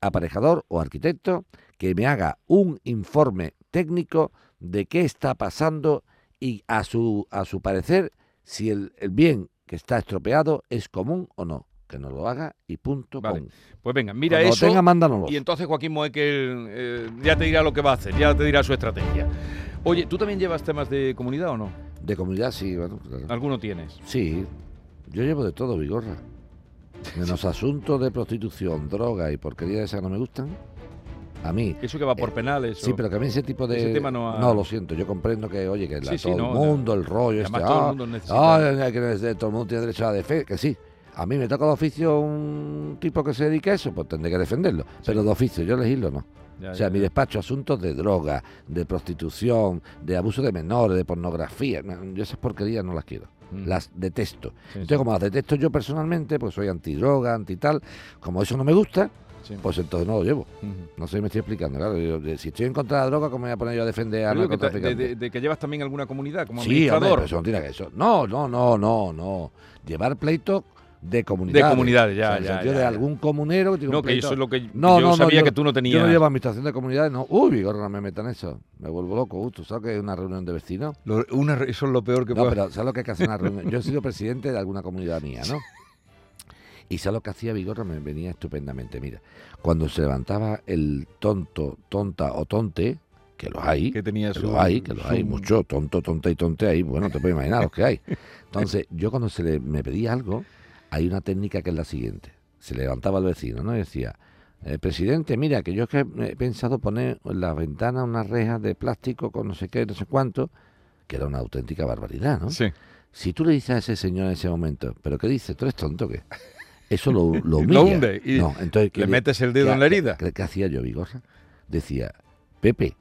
S5: aparejador o arquitecto, que me haga un informe técnico de qué está pasando y a su, a su parecer si el, el bien que está estropeado es común o no. Que nos lo haga y punto.
S1: Vale. Pues venga, mira
S5: Cuando lo
S1: eso.
S5: tenga, mándanoslo.
S1: Y entonces Joaquín Moekel eh, ya te dirá lo que va a hacer, ya te dirá su estrategia. Oye, ¿tú también llevas temas de comunidad o no?
S5: De comunidad, sí, bueno. claro.
S1: ¿Alguno tienes?
S5: Sí, yo llevo de todo, Vigorra. Menos asuntos de prostitución, droga y porquería de esas que no me gustan. A mí.
S1: Eso que va por penales.
S5: Sí,
S1: o-
S5: pero que a mí ese tipo de...
S1: Ese tema no ha-
S5: No, lo siento, yo comprendo que, oye, que la-
S1: Sí, sí,
S5: todo
S1: no,
S5: el mundo, el rollo este...
S1: todo el
S5: ah,
S1: mundo necesita-
S5: ah, de- todo el mundo tiene derecho a la defensa, que sí. A mí me toca de oficio un tipo que se dedica a eso, pues tendré que defenderlo. Pero de oficio, yo elegirlo no.
S1: Ya,
S5: o sea,
S1: ya,
S5: mi despacho, asuntos de droga, de prostitución, de abuso de menores, de pornografía. no, Yo esas porquerías no las quiero.
S1: Mm.
S5: Las detesto. Entonces, como las detesto yo personalmente, pues soy antidroga, anti tal. Como eso no me gusta,
S1: Sí.
S5: pues entonces no lo llevo. No sé si me estoy explicando, claro. yo, de- si estoy en contra de la droga, ¿cómo me voy a poner yo a defender a
S1: ta- de, de- de que llevas también alguna comunidad como
S5: Sí, hombre,
S1: administrador.
S5: pero eso no tiene que eso. No, no, no, no, no. Llevar pleito de comunidades.
S1: De comunidades, ya,
S5: O sea, en el
S1: ya,
S5: de algún comunero que tiene
S1: No,
S5: un
S1: que eso es lo que yo sabía que tú no
S5: Yo
S1: tenías-
S5: no llevo administración de comunidades, no. Uy, Vigorra, no me metan eso. Me vuelvo loco, uh, ¿tú sabes que es una reunión de vecinos?
S1: Lo- una eso es lo peor que
S5: No, pero ¿sabes lo que hay que hacer una reunión? Yo he sido presidente de alguna comunidad mía, ¿no? Y ¿sabes lo que hacía Vigorra? Me venía estupendamente. Mira, cuando se levantaba el tonto, tonta o tonte, que los hay,
S1: Que tenía
S5: que
S1: su-
S5: los hay, que los hay mucho, tonto, tonta y tonte ahí, bueno, te puedes imaginar los que hay. Entonces, yo cuando se le, me pedía algo, hay una técnica que es la siguiente. Se levantaba el vecino, ¿no? Y decía, eh, presidente, mira, que yo es que he pensado poner en las ventanas unas rejas de plástico con no sé qué, no sé cuánto, que era una auténtica barbaridad, ¿no?
S1: Sí.
S5: Si tú le dices a ese señor en ese momento, ¿pero qué dice? ¿Tú eres tonto o qué? Eso lo, lo humilla.
S1: Lo hunde y
S5: No, entonces, ¿qué
S1: le metes el dedo en la herida.
S5: ¿Qué, hacía yo, Vigorra? Decía, Pepe,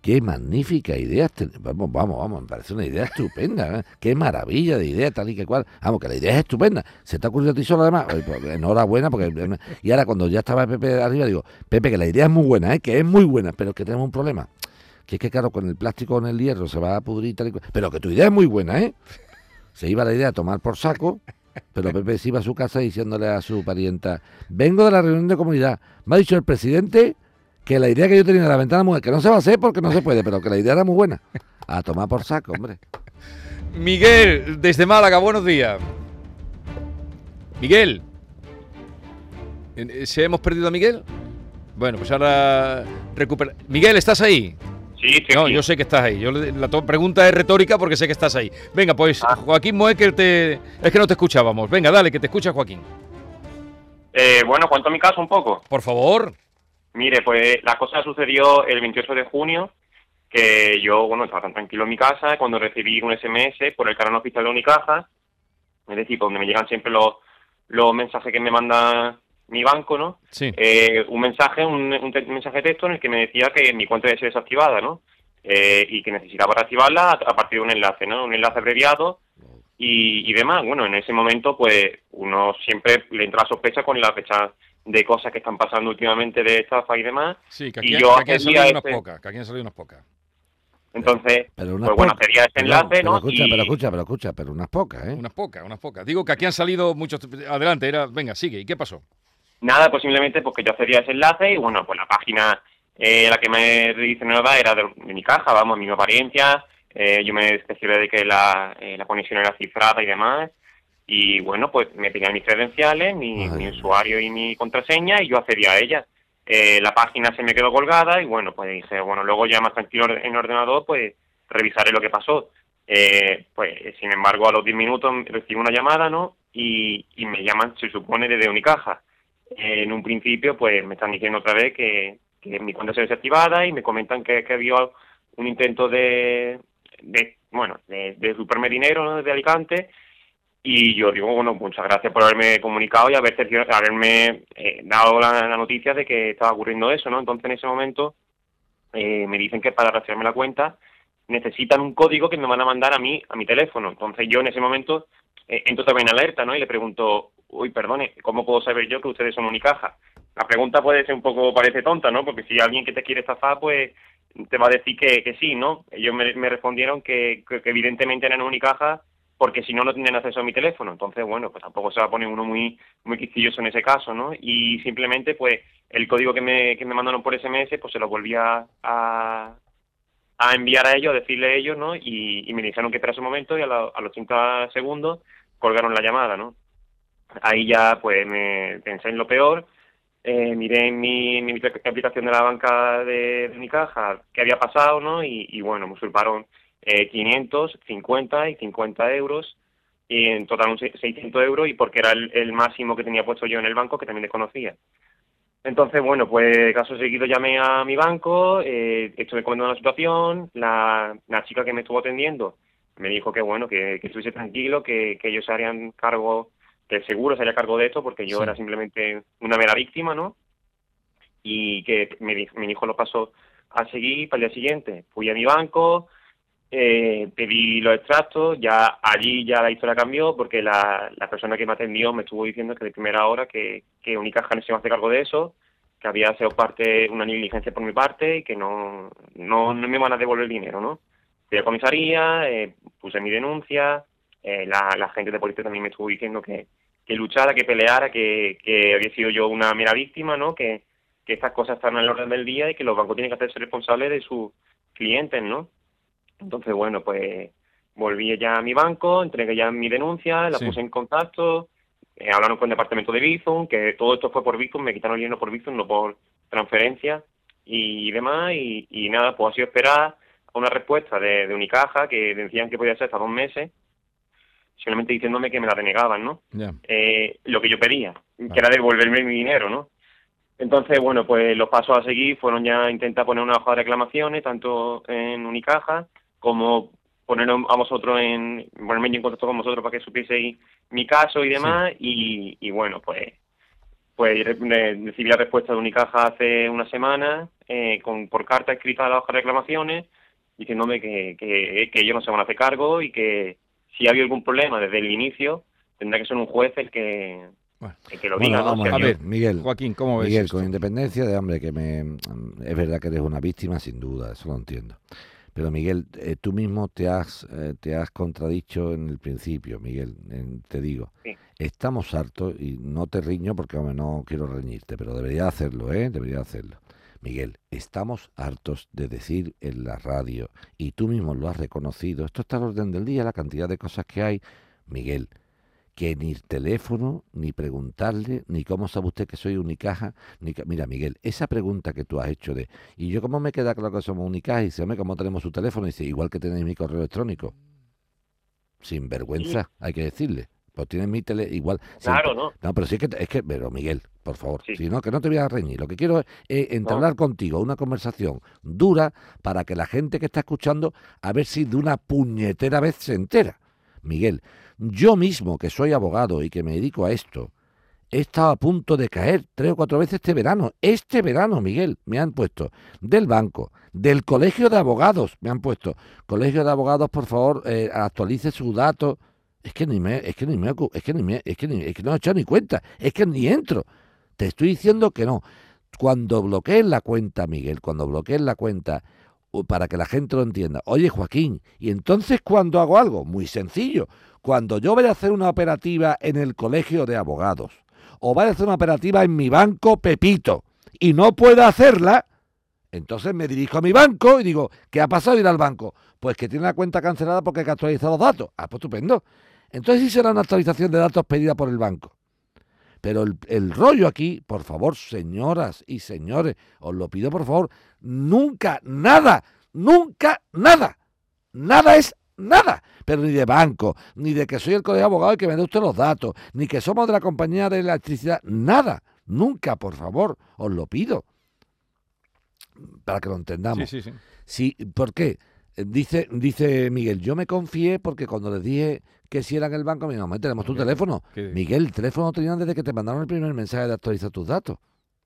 S5: qué magnífica idea. Vamos, vamos, vamos, me parece una idea estupenda. ¿eh? Qué maravilla de idea, tal y que cual. Vamos, que la idea es estupenda. ¿Se te ha ocurrido a ti solo además? Pues, enhorabuena, porque... Y ahora cuando ya estaba Pepe arriba, digo, Pepe, que la idea es muy buena, ¿eh? que es muy buena, pero que tenemos un problema. Que es que, claro, con el plástico o con el hierro se va a pudrir tal y cual. Pero que tu idea es muy buena, ¿eh? Se iba la idea a tomar por saco, pero Pepe se iba a su casa diciéndole a su parienta, vengo de la reunión de comunidad, me ha dicho el presidente que la idea que yo tenía de la ventana mujer, que no se va a hacer porque no se puede, pero que la idea era muy buena. A tomar por saco, hombre.
S1: Miguel, desde Málaga, buenos días. Miguel. ¿Se hemos perdido a Miguel? Bueno, pues ahora recupera. Miguel, ¿estás ahí?
S15: Sí,
S1: No, yo sé que estás ahí. Yo, la pregunta es retórica porque sé que estás ahí. Venga, pues
S15: Ah.
S1: Joaquín Moecker te... Es que no te escuchábamos. Venga, dale, que te escucha Joaquín.
S15: Eh, bueno, cuento mi caso un poco.
S1: Por favor.
S15: Mire, pues la cosa sucedió el 28 de junio, que yo, bueno, estaba tan tranquilo en mi casa cuando recibí un SMS por el canal oficial de Unicaja, es decir, donde me llegan siempre los, los mensajes que me manda mi banco, ¿no?
S1: Sí.
S15: Eh, un mensaje, un, un te- mensaje de texto en el que me decía que mi cuenta debe ser desactivada, ¿no? Eh, y que necesitaba reactivarla a, a partir de un enlace, ¿no? Un enlace abreviado y, y demás. Bueno, en ese momento, pues, uno siempre le entra la sospecha con la fecha de cosas que están pasando últimamente de estafa y demás.
S1: Sí, que
S15: y
S1: aquí,
S15: yo
S1: que aquí han salido unas
S15: ese-
S1: pocas. Que aquí han salido unas pocas.
S15: Entonces,
S5: Pero unas
S15: pues bueno, sería ese enlace,
S5: pero
S15: ¿no?
S5: escucha,
S15: Y-
S5: pero escucha, pero escucha, pero unas pocas, ¿eh?
S1: Unas pocas, unas pocas. Digo que aquí han salido muchos... Adelante, era... Venga, sigue. ¿Y qué pasó?
S15: Nada, pues simplemente porque yo accedía a ese enlace y bueno, pues la página eh, la que me redireccionaba era de, de mi caja, vamos, mi apariencia, eh, yo me especifiqué de que la, eh, la conexión era cifrada y demás, y bueno, pues me pedían mis credenciales, mi, mi usuario y mi contraseña y yo accedía a ella. Eh, la página se me quedó colgada y bueno, pues dije, bueno, luego ya más tranquilo en el ordenador, pues revisaré lo que pasó. Eh, pues sin embargo, a los 10 minutos recibo una llamada, ¿no? Y, y me llaman, se supone, desde Unicaja. En un principio, pues me están diciendo otra vez que, mi cuenta se desactivada y me comentan que, que había un intento de, de bueno, de, de superme dinero ¿no? desde Alicante y yo digo, bueno, muchas gracias por haberme comunicado y haber, haberme eh, dado la, la noticia de que estaba ocurriendo eso, ¿no? Entonces en ese momento eh, me dicen que para rastrearme la cuenta necesitan un código que me van a mandar a mí, a mi teléfono. Entonces yo en ese momento eh, entro también en alerta, ¿no? Y le pregunto, uy, perdone, ¿cómo puedo saber yo que ustedes son Unicaja? La pregunta puede ser un poco, parece tonta, ¿no? Porque si alguien que te quiere estafar, pues te va a decir que, que sí, ¿no? Ellos me, me respondieron que, que, evidentemente eran Unicaja porque si no, no tienen acceso a mi teléfono. Entonces, bueno, pues tampoco se va a poner uno muy muy quisquilloso en ese caso, ¿no? Y simplemente, pues, el código que me, que me mandaron por SMS, pues se lo volví a, a, enviar a ellos, a decirle a ellos, ¿no? Y, y me dijeron que esperase un momento y a, la- a los 30 segundos colgaron la llamada, ¿no? Ahí ya, pues, me pensé en lo peor, eh, miré en mi, aplicación de la banca de, mi caja qué había pasado, ¿no? Y, bueno, me usurparon eh, 500, 50 y 50 euros, y en total un se- 600 euros, y porque era el, el máximo que tenía puesto yo en el banco, que también desconocía. Entonces, bueno, pues caso seguido llamé a mi banco, eh, estuve comentando la situación, la, la chica que me estuvo atendiendo me dijo que bueno, que, que estuviese tranquilo, que, que ellos se harían cargo, que seguro se haría cargo de esto, porque yo
S1: Sí.
S15: era simplemente una mera víctima, ¿no? Y que me, me dijo los pasos a seguir para el día siguiente. Fui a mi banco, eh, pedí los extractos, ya allí ya la historia cambió porque la, la persona que me atendió me estuvo diciendo que de primera hora que, que Unicaja no se iba a hacer cargo de eso, que había sido parte, una negligencia por mi parte y que no, no, no me van a devolver el dinero, ¿no? Fui a comisaría, eh, puse mi denuncia, eh, la, la gente de policía también me estuvo diciendo que, que luchara, que peleara, que, que había sido yo una mera víctima, ¿no? Que, que estas cosas están en el orden del día y que los bancos tienen que hacerse responsables de sus clientes, ¿no? Entonces, bueno, pues volví ya a mi banco, entregué ya mi denuncia, la
S1: Sí.
S15: puse en contacto, eh, hablaron con el departamento de Bizum, que todo esto fue por Bizum, me quitaron el dinero por Bizum, no por transferencia y demás, y, y nada, pues ha sido esperar a una respuesta de, de Unicaja, que decían que podía ser hasta dos meses, simplemente diciéndome que me la denegaban, ¿no? Eh, lo que yo pedía, que era devolverme mi dinero, ¿no? Entonces, bueno, pues los pasos a seguir fueron ya intentar poner una hoja de reclamaciones, tanto en Unicaja como poner a vosotros en, ponerme en contacto con vosotros para que supieseis mi caso y demás, y, y bueno, pues pues re- re- recibí la respuesta de Unicaja hace una semana, eh, con, por carta escrita a la hoja de reclamaciones, diciéndome que, que, que ellos no se van a hacer cargo y que si ha habido algún problema desde el inicio, tendrá que ser un juez el que, el que lo
S5: Bueno,
S15: diga. ¿no?
S5: vamos
S15: Si
S5: a ver, Miguel.
S1: Joaquín, ¿cómo ves
S5: Miguel,
S1: esto?
S5: con independencia de hombre, que me es verdad que eres una víctima, sin duda, eso lo entiendo. Pero Miguel, eh, tú mismo te has eh, te has contradicho en el principio, Miguel. en- te digo,
S15: Sí.
S5: estamos hartos y no te riño porque hombre, no quiero reñirte, pero debería hacerlo, ¿eh? Debería hacerlo. Miguel, estamos hartos de decir en la radio y tú mismo lo has reconocido. Esto está al orden del día, la cantidad de cosas que hay. Miguel, que ni teléfono, ni preguntarle, ni cómo sabe usted que soy Unicaja, ni que- mira Miguel, esa pregunta que tú has hecho de y yo cómo me queda claro que somos Unicaja y dice, hombre, ¿cómo tenemos su teléfono? Y dice, igual que tenéis mi correo electrónico. Sin vergüenza, hay que decirle. Pues tienen mi tele igual.
S15: Claro, ¿no?
S5: No, pero sí que es que, pero Miguel, por favor, si no, que no te voy a reñir. Lo que quiero es eh, entablar contigo una conversación dura para que la gente que está escuchando, a ver si de una puñetera vez se entera. Miguel, yo mismo que soy abogado y que me dedico a esto, he estado a punto de caer tres o cuatro veces este verano. Este verano, Miguel, me han puesto del banco, del colegio de abogados, me han puesto, colegio de abogados, por favor, eh, actualice sus datos. Es que ni me, es que ni me, es que ni me, es que ni, es que no he echado ni cuenta, es que ni entro. Te estoy diciendo que no. Cuando bloquees la cuenta, Miguel, cuando bloquees la cuenta, para que la gente lo entienda, oye Joaquín, y entonces cuando hago algo, muy sencillo, cuando yo vaya a hacer una operativa en el colegio de abogados, o vaya a hacer una operativa en mi banco Pepito, y no pueda hacerla, entonces me dirijo a mi banco y digo, ¿qué ha pasado ir al banco? Pues que tiene la cuenta cancelada porque hay que actualizar los datos. Ah, pues estupendo. Entonces sí será una actualización de datos pedida por el banco. Pero el, el rollo aquí, por favor, señoras y señores, os lo pido por favor, nunca, nada, nunca, nada. Nada es nada. Pero ni de banco, ni de que soy el colegio de abogados y que me dé usted los datos, ni que somos de la compañía de electricidad, nada. Nunca, por favor, os lo pido. Para que lo entendamos.
S1: Sí, sí, sí.
S5: Sí, ¿por qué? Eh, Dice, dice Miguel, yo me confié porque cuando les dije que si era en el banco, me dijeron, "Hombre, tenemos tu teléfono. Miguel, el teléfono tenían desde que te mandaron el primer mensaje de actualizar tus datos.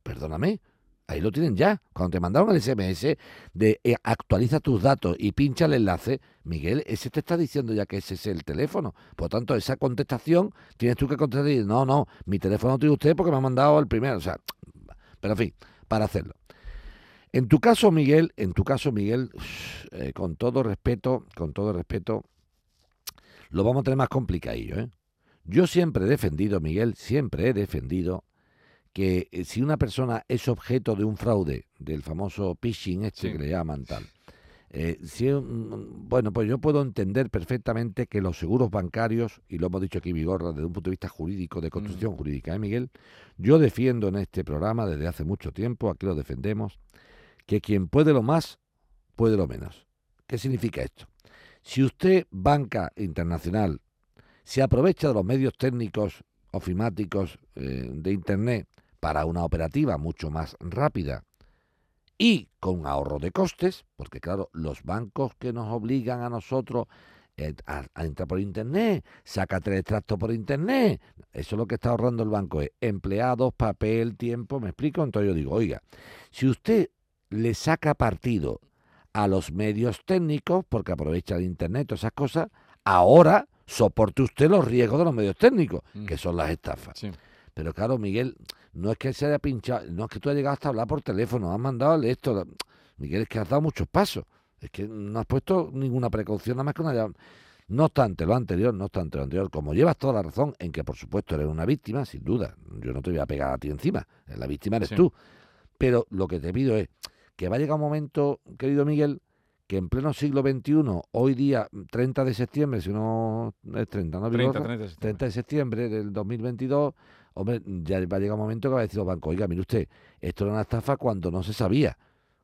S5: Perdóname, ahí lo tienen ya. Cuando te mandaron el SMS de eh, actualiza tus datos y pincha el enlace, Miguel, ese te está diciendo ya que ese es el teléfono. Por tanto, esa contestación tienes tú que contestar y decir, no, no, mi teléfono tiene usted porque me ha mandado el primero. O sea, pero en fin, para hacerlo. En tu caso, Miguel, en tu caso, Miguel, eh, con todo respeto, con todo respeto, lo vamos a tener más complicadillo, ¿eh? Yo siempre he defendido, Miguel, siempre he defendido que eh, si una persona es objeto de un fraude, del famoso phishing este
S1: Sí.
S5: que le llaman tal, eh, si bueno, pues yo puedo entender perfectamente que los seguros bancarios, y lo hemos dicho aquí Vigorra, desde un punto de vista jurídico, de construcción jurídica, ¿eh, Miguel? Yo defiendo en este programa desde hace mucho tiempo, aquí lo defendemos, que quien puede lo más, puede lo menos. ¿Qué significa esto? Si usted, banca internacional, se aprovecha de los medios técnicos ofimáticos eh, de Internet para una operativa mucho más rápida y con ahorro de costes, porque claro, los bancos que nos obligan a nosotros eh, a, a entrar por Internet, saca tres extractos por Internet, eso es lo que está ahorrando el banco, es empleados, papel, tiempo, ¿me explico? Entonces yo digo, oiga, si usted le saca partido a los medios técnicos, porque aprovecha el Internet, todas esas cosas, ahora soporte usted los riesgos de los medios técnicos, que son las estafas. Pero claro, Miguel, no es que se haya pinchado, no es que tú hayas llegado hasta hablar por teléfono, has mandado esto. Miguel, es que has dado muchos pasos. Es que no has puesto ninguna precaución, nada más que una llam- No obstante lo anterior, no obstante lo anterior, como llevas toda la razón en que por supuesto eres una víctima, sin duda, yo no te voy a pegar a ti encima, la víctima eres
S1: Sí.
S5: tú, pero lo que te pido es que va a llegar un momento, querido Miguel, que en pleno siglo XXI, hoy día 30 de septiembre, si no es 30, ¿no?
S1: 30,
S5: Vigorra?
S1: 30 de septiembre.
S5: 30 de septiembre del 2022, hombre, ya va a llegar un momento que va a decir los bancos, oiga, mire usted, esto era una estafa cuando no se sabía.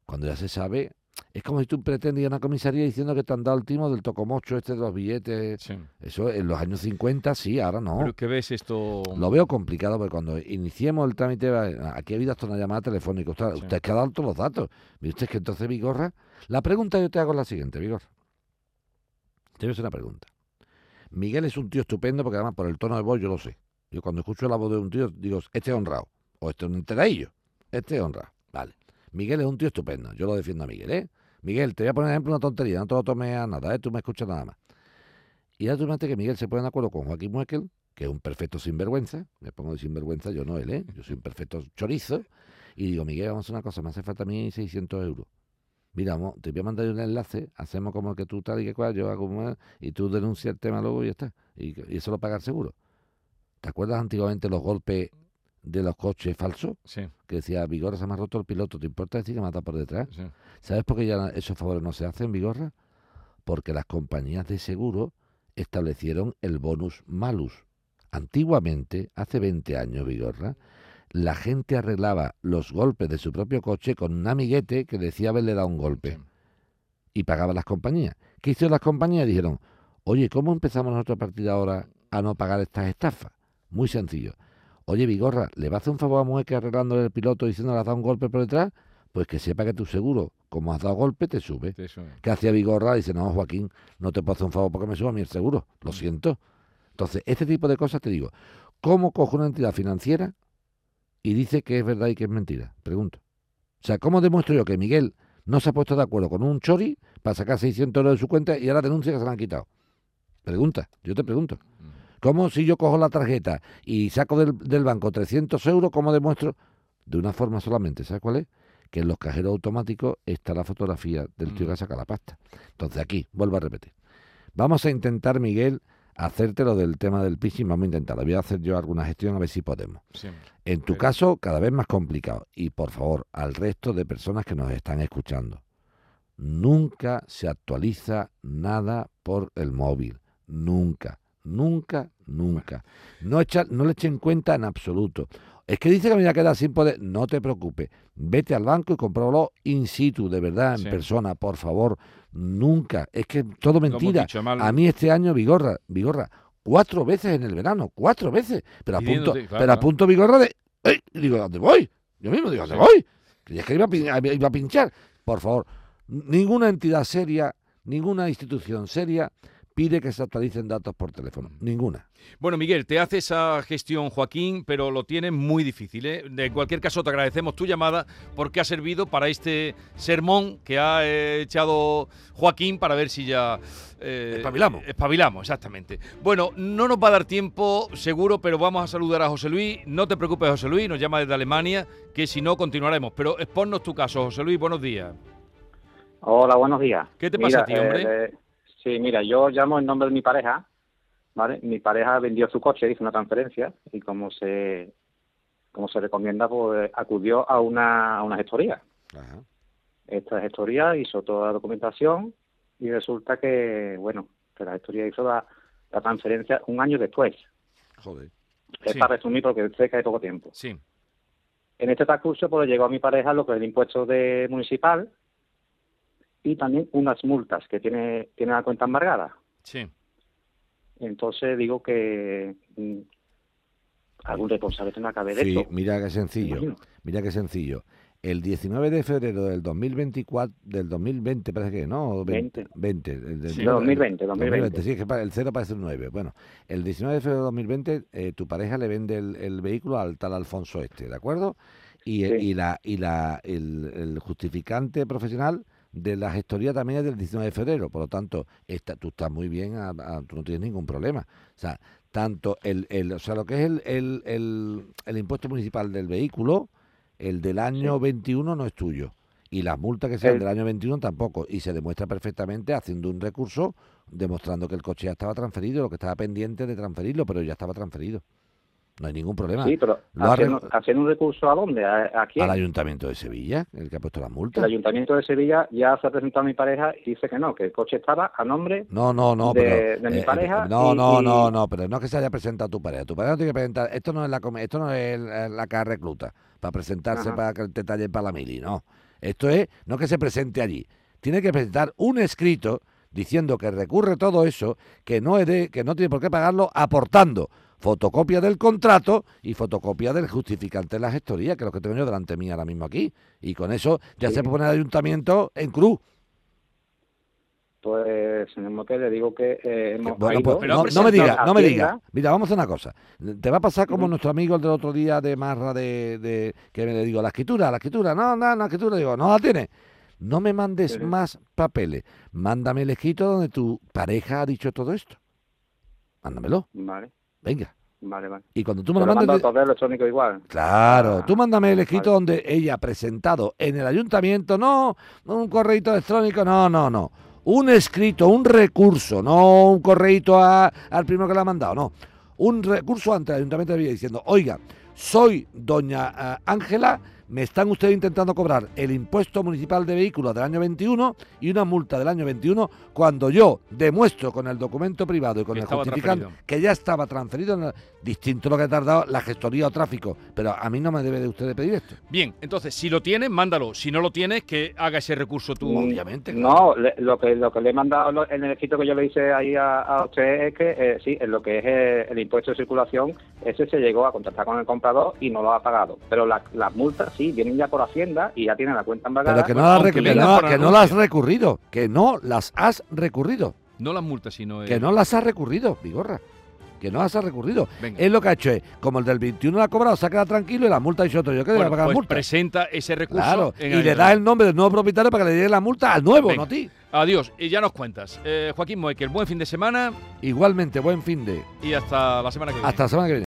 S5: Cuando ya se sabe, es como si tú pretendes ir a una comisaría diciendo que te han dado el timo del tocomocho este de los billetes. Eso en los años 50 sí, ahora no.
S1: Pero que ves esto...
S5: Lo veo complicado porque cuando iniciemos el trámite, aquí ha habido hasta una llamada telefónica. Usted, usted es que ha dado todos los datos. Mire usted que entonces Vigorra. La pregunta yo te hago es la siguiente, Vigorra. Te voy a hacer una pregunta. Miguel es un tío estupendo porque además por el tono de voz yo lo sé. Yo cuando escucho la voz de un tío digo, este es honrado. O este es un enteradillo. Este es honrado. Miguel es un tío estupendo. Yo lo defiendo a Miguel, ¿eh? Miguel, te voy a poner ejemplo una tontería. No te lo tomes a nada, ¿eh? Tú me escuchas nada más. Y ahora tú que Miguel se pone de acuerdo con Joaquín Muekel, que es un perfecto sinvergüenza. Me pongo de sinvergüenza, yo no él, ¿eh? Yo soy un perfecto chorizo. Y digo, Miguel, vamos a hacer una cosa, me hace falta a mí 600 euros. Mira, te voy a mandar un enlace, hacemos como que tú tal y que cual, yo hago como- y tú denuncias el tema luego y ya está. Y, y eso lo paga el seguro. ¿Te acuerdas antiguamente los golpes de los coches falsos?
S1: Sí.
S5: Que decía, Vigorra se me ha roto el piloto, ¿te importa decir que mata por detrás? ¿Sabes por qué ya esos favores no se hacen, Vigorra? Porque las compañías de seguro establecieron el bonus malus. Antiguamente, hace 20 años, Vigorra, la gente arreglaba los golpes de su propio coche con un amiguete que decía haberle dado un golpe. Y pagaba las compañías. ¿Qué hicieron las compañías? Dijeron, oye, ¿cómo empezamos nosotros a partir de ahora a no pagar estas estafas? Muy sencillo. Oye, Vigorra, ¿le va a hacer un favor a Mueque arreglándole el piloto diciendo le has dado un golpe por detrás? Pues que sepa que tu seguro, como has dado golpe, te sube. ¿Qué hacía Vigorra? Dice, no, Joaquín, no te puedo hacer un favor porque me suba a mí el seguro. Lo siento. Entonces, este tipo de cosas te digo. ¿Cómo coge una entidad financiera y dice que es verdad y que es mentira? Pregunto. O sea, ¿cómo demuestro yo que Miguel no se ha puesto de acuerdo con un chori para sacar 600 euros de su cuenta y ahora denuncia que se la han quitado? Pregunta, yo te pregunto. ¿Cómo si yo cojo la tarjeta y saco del, del banco 300 euros, cómo demuestro? De una forma solamente, ¿sabes cuál es? Que en los cajeros automáticos está la fotografía del tío que saca la pasta. Entonces aquí, vuelvo a repetir. Vamos a intentar, Miguel, hacerte lo del tema del phishing. Vamos a intentarlo. Voy a hacer yo alguna gestión a ver si podemos. En tu caso, cada vez más complicado. Y por favor, al resto de personas que nos están escuchando, nunca se actualiza nada por el móvil. Nunca, nunca, nunca. No, echa, no le echen cuenta en absoluto. Es que dice que me voy a quedar sin poder. No te preocupes. Vete al banco y compruébalo in situ, de verdad, en
S1: Sí.
S5: persona, por favor. Nunca. Es que todo mentira. A mí este año, Vigorra, Vigorra, cuatro veces en el verano, cuatro veces. Pero a punto,
S1: claro,
S5: pero a punto Vigorra de. ¡Ey! Y digo, ¿dónde voy? Yo mismo digo, ¿dónde voy? Que es que iba a, pin- iba a pinchar. Por favor, ninguna entidad seria, ninguna institución seria pide que se actualicen datos por teléfono. Ninguna.
S1: Bueno, Miguel, te hace esa gestión Joaquín, pero lo tiene muy difícil. ¿eh? De cualquier caso, te agradecemos tu llamada porque ha servido para este sermón que ha eh, echado Joaquín para ver si ya... eh,
S5: Espabilamos.
S1: Espabilamos, exactamente. Bueno, no nos va a dar tiempo, seguro, pero vamos a saludar a José Luis. No te preocupes, José Luis, nos llama desde Alemania, que si no, continuaremos. Pero exponnos tu caso, José Luis, buenos días.
S16: Hola, buenos días.
S1: ¿Qué te pasa a ti, hombre?
S16: Sí, mira, yo llamo en nombre de mi pareja, ¿vale? Mi pareja vendió su coche, hizo una transferencia y como se como se recomienda, pues acudió a una, a una gestoría. Esta gestoría hizo toda la documentación y resulta que, bueno, que la gestoría hizo la, la transferencia un año después.
S5: Joder.
S16: Es
S1: Sí.
S16: para resumir porque sé que hay poco tiempo.
S1: Sí.
S16: En este transcurso pues le llegó a mi pareja lo que es el impuesto de municipal y también unas multas que tiene, tiene la cuenta embargada.
S1: Sí.
S16: Entonces digo que mm, algún responsable tendrá que haber
S5: Sí,
S16: esto.
S5: mira qué sencillo. Mira qué sencillo. El 19 de febrero del 2024, del 2020 parece que, ¿no? 20. 20 el del-
S16: Sí, 2020, 2020.
S5: Sí, es que el 0 parece un 9. Bueno, el 19 de febrero de 2020 eh, tu pareja le vende el, el vehículo al tal Alfonso este, ¿de acuerdo? Y, eh, y, la, y la, el, el justificante profesional de la gestoría también es del 19 de febrero, por lo tanto, esta, tú estás muy bien, a- a- tú no tienes ningún problema. O sea, tanto el, el, o sea, lo que es el, el, el, el impuesto municipal del vehículo, el del año 21 no es tuyo. Y las multas que sean
S4: El-
S5: del año 21 tampoco. Y se demuestra perfectamente haciendo un recurso demostrando que el coche ya estaba transferido, lo que estaba pendiente de transferirlo, pero ya estaba transferido. No hay ningún problema.
S4: Sí, pero
S5: Lo ha
S4: haciendo,
S5: re-
S4: haciendo un recurso a dónde? ¿A, a quién?
S5: al Ayuntamiento de Sevilla, el que ha puesto las
S4: El
S5: multas.
S4: Ayuntamiento de Sevilla ya se ha presentado a mi pareja y dice que no, que el coche estaba a nombre
S5: No, no, no,
S4: de,
S5: pero
S4: de mi
S5: eh,
S4: pareja.
S5: no,
S4: y-
S5: no,
S4: y-
S5: no, no, pero no es que se haya presentado tu pareja. Tu pareja no tiene que presentar. Esto no es la, esto no es la, la que recluta para presentarse
S4: Ajá.
S5: para que te tallen para la mili, no. Esto es no que se presente allí. Tiene que presentar un escrito diciendo que recurre todo eso, que no es de- que no tiene por qué pagarlo, aportando fotocopia del contrato y fotocopia del justificante de la gestoría, que es lo que tengo yo delante mía ahora mismo aquí. Y con eso ya
S4: Sí.
S5: se puede poner el ayuntamiento en cruz.
S4: Pues, señor Mote, le digo que eh, hemos
S5: Bueno,
S4: ido
S5: pues, no, no me diga, no me diga. Mira, vamos a hacer una cosa. Te va a pasar como nuestro amigo el del otro día de Marra de, de- que me le digo, la escritura, la escritura, no, no, la escritura, digo, no la tiene. No me mandes
S4: Sí.
S5: más papeles. Mándame el escrito donde tu pareja ha dicho todo esto. Mándamelo.
S4: Vale,
S5: Venga.
S4: vale, vale.
S5: Y cuando tú me lo mandes.
S4: mando electrónico igual.
S5: Claro, tú mándame el
S4: vale.
S5: escrito donde ella ha presentado en el ayuntamiento, no un correito electrónico, no, no, no. Un escrito, un recurso, no un correito a- al primero que le ha mandado, no. Un recurso ante el ayuntamiento de Villa diciendo, oiga, soy doña ah, Ángela, me están ustedes intentando cobrar el impuesto municipal de vehículos del año 21 y una multa del año 21 cuando yo demuestro con el documento privado y con
S1: Que
S5: el justificante
S1: transferido.
S5: que ya estaba transferido, en el- distinto lo que ha tardado la gestoría o tráfico, pero a mí no me debe de usted pedir esto.
S1: Bien, entonces, si lo tienes, mándalo. Si no lo tienes, que haga ese recurso tú.
S4: Mm, No, le- lo que lo que le he mandado lo- en el escrito que yo le hice ahí a, a usted es que eh, sí, en lo que es eh, el impuesto de circulación, ese se llegó a contactar con el comprador y no lo ha pagado. Pero la- las multas sí, vienen ya por Hacienda y ya tienen la cuenta embargada.
S5: Pero que no, recu- que no- que no las has recurrido, que no las has recurrido,
S1: No las multas, sino.
S5: que
S1: el-
S5: no las has recurrido, Vigorra. Que no las has recurrido.
S1: Venga.
S5: Es lo que ha hecho es, como el del 21 lo ha cobrado, se ha quedado tranquilo y la multa ha dicho otro, yo que
S1: Bueno,
S5: debo pagar
S1: pues
S5: multa.
S1: presenta ese recurso.
S5: Claro,
S1: en
S5: y le da el nombre del nuevo propietario para que le llegue la multa al nuevo,
S1: Venga.
S5: no a ti.
S1: Adiós, y ya nos cuentas. Eh, Joaquín Moekel, buen fin de semana
S5: Igualmente, buen fin de.
S1: y hasta la semana que viene.
S5: Hasta la semana que viene.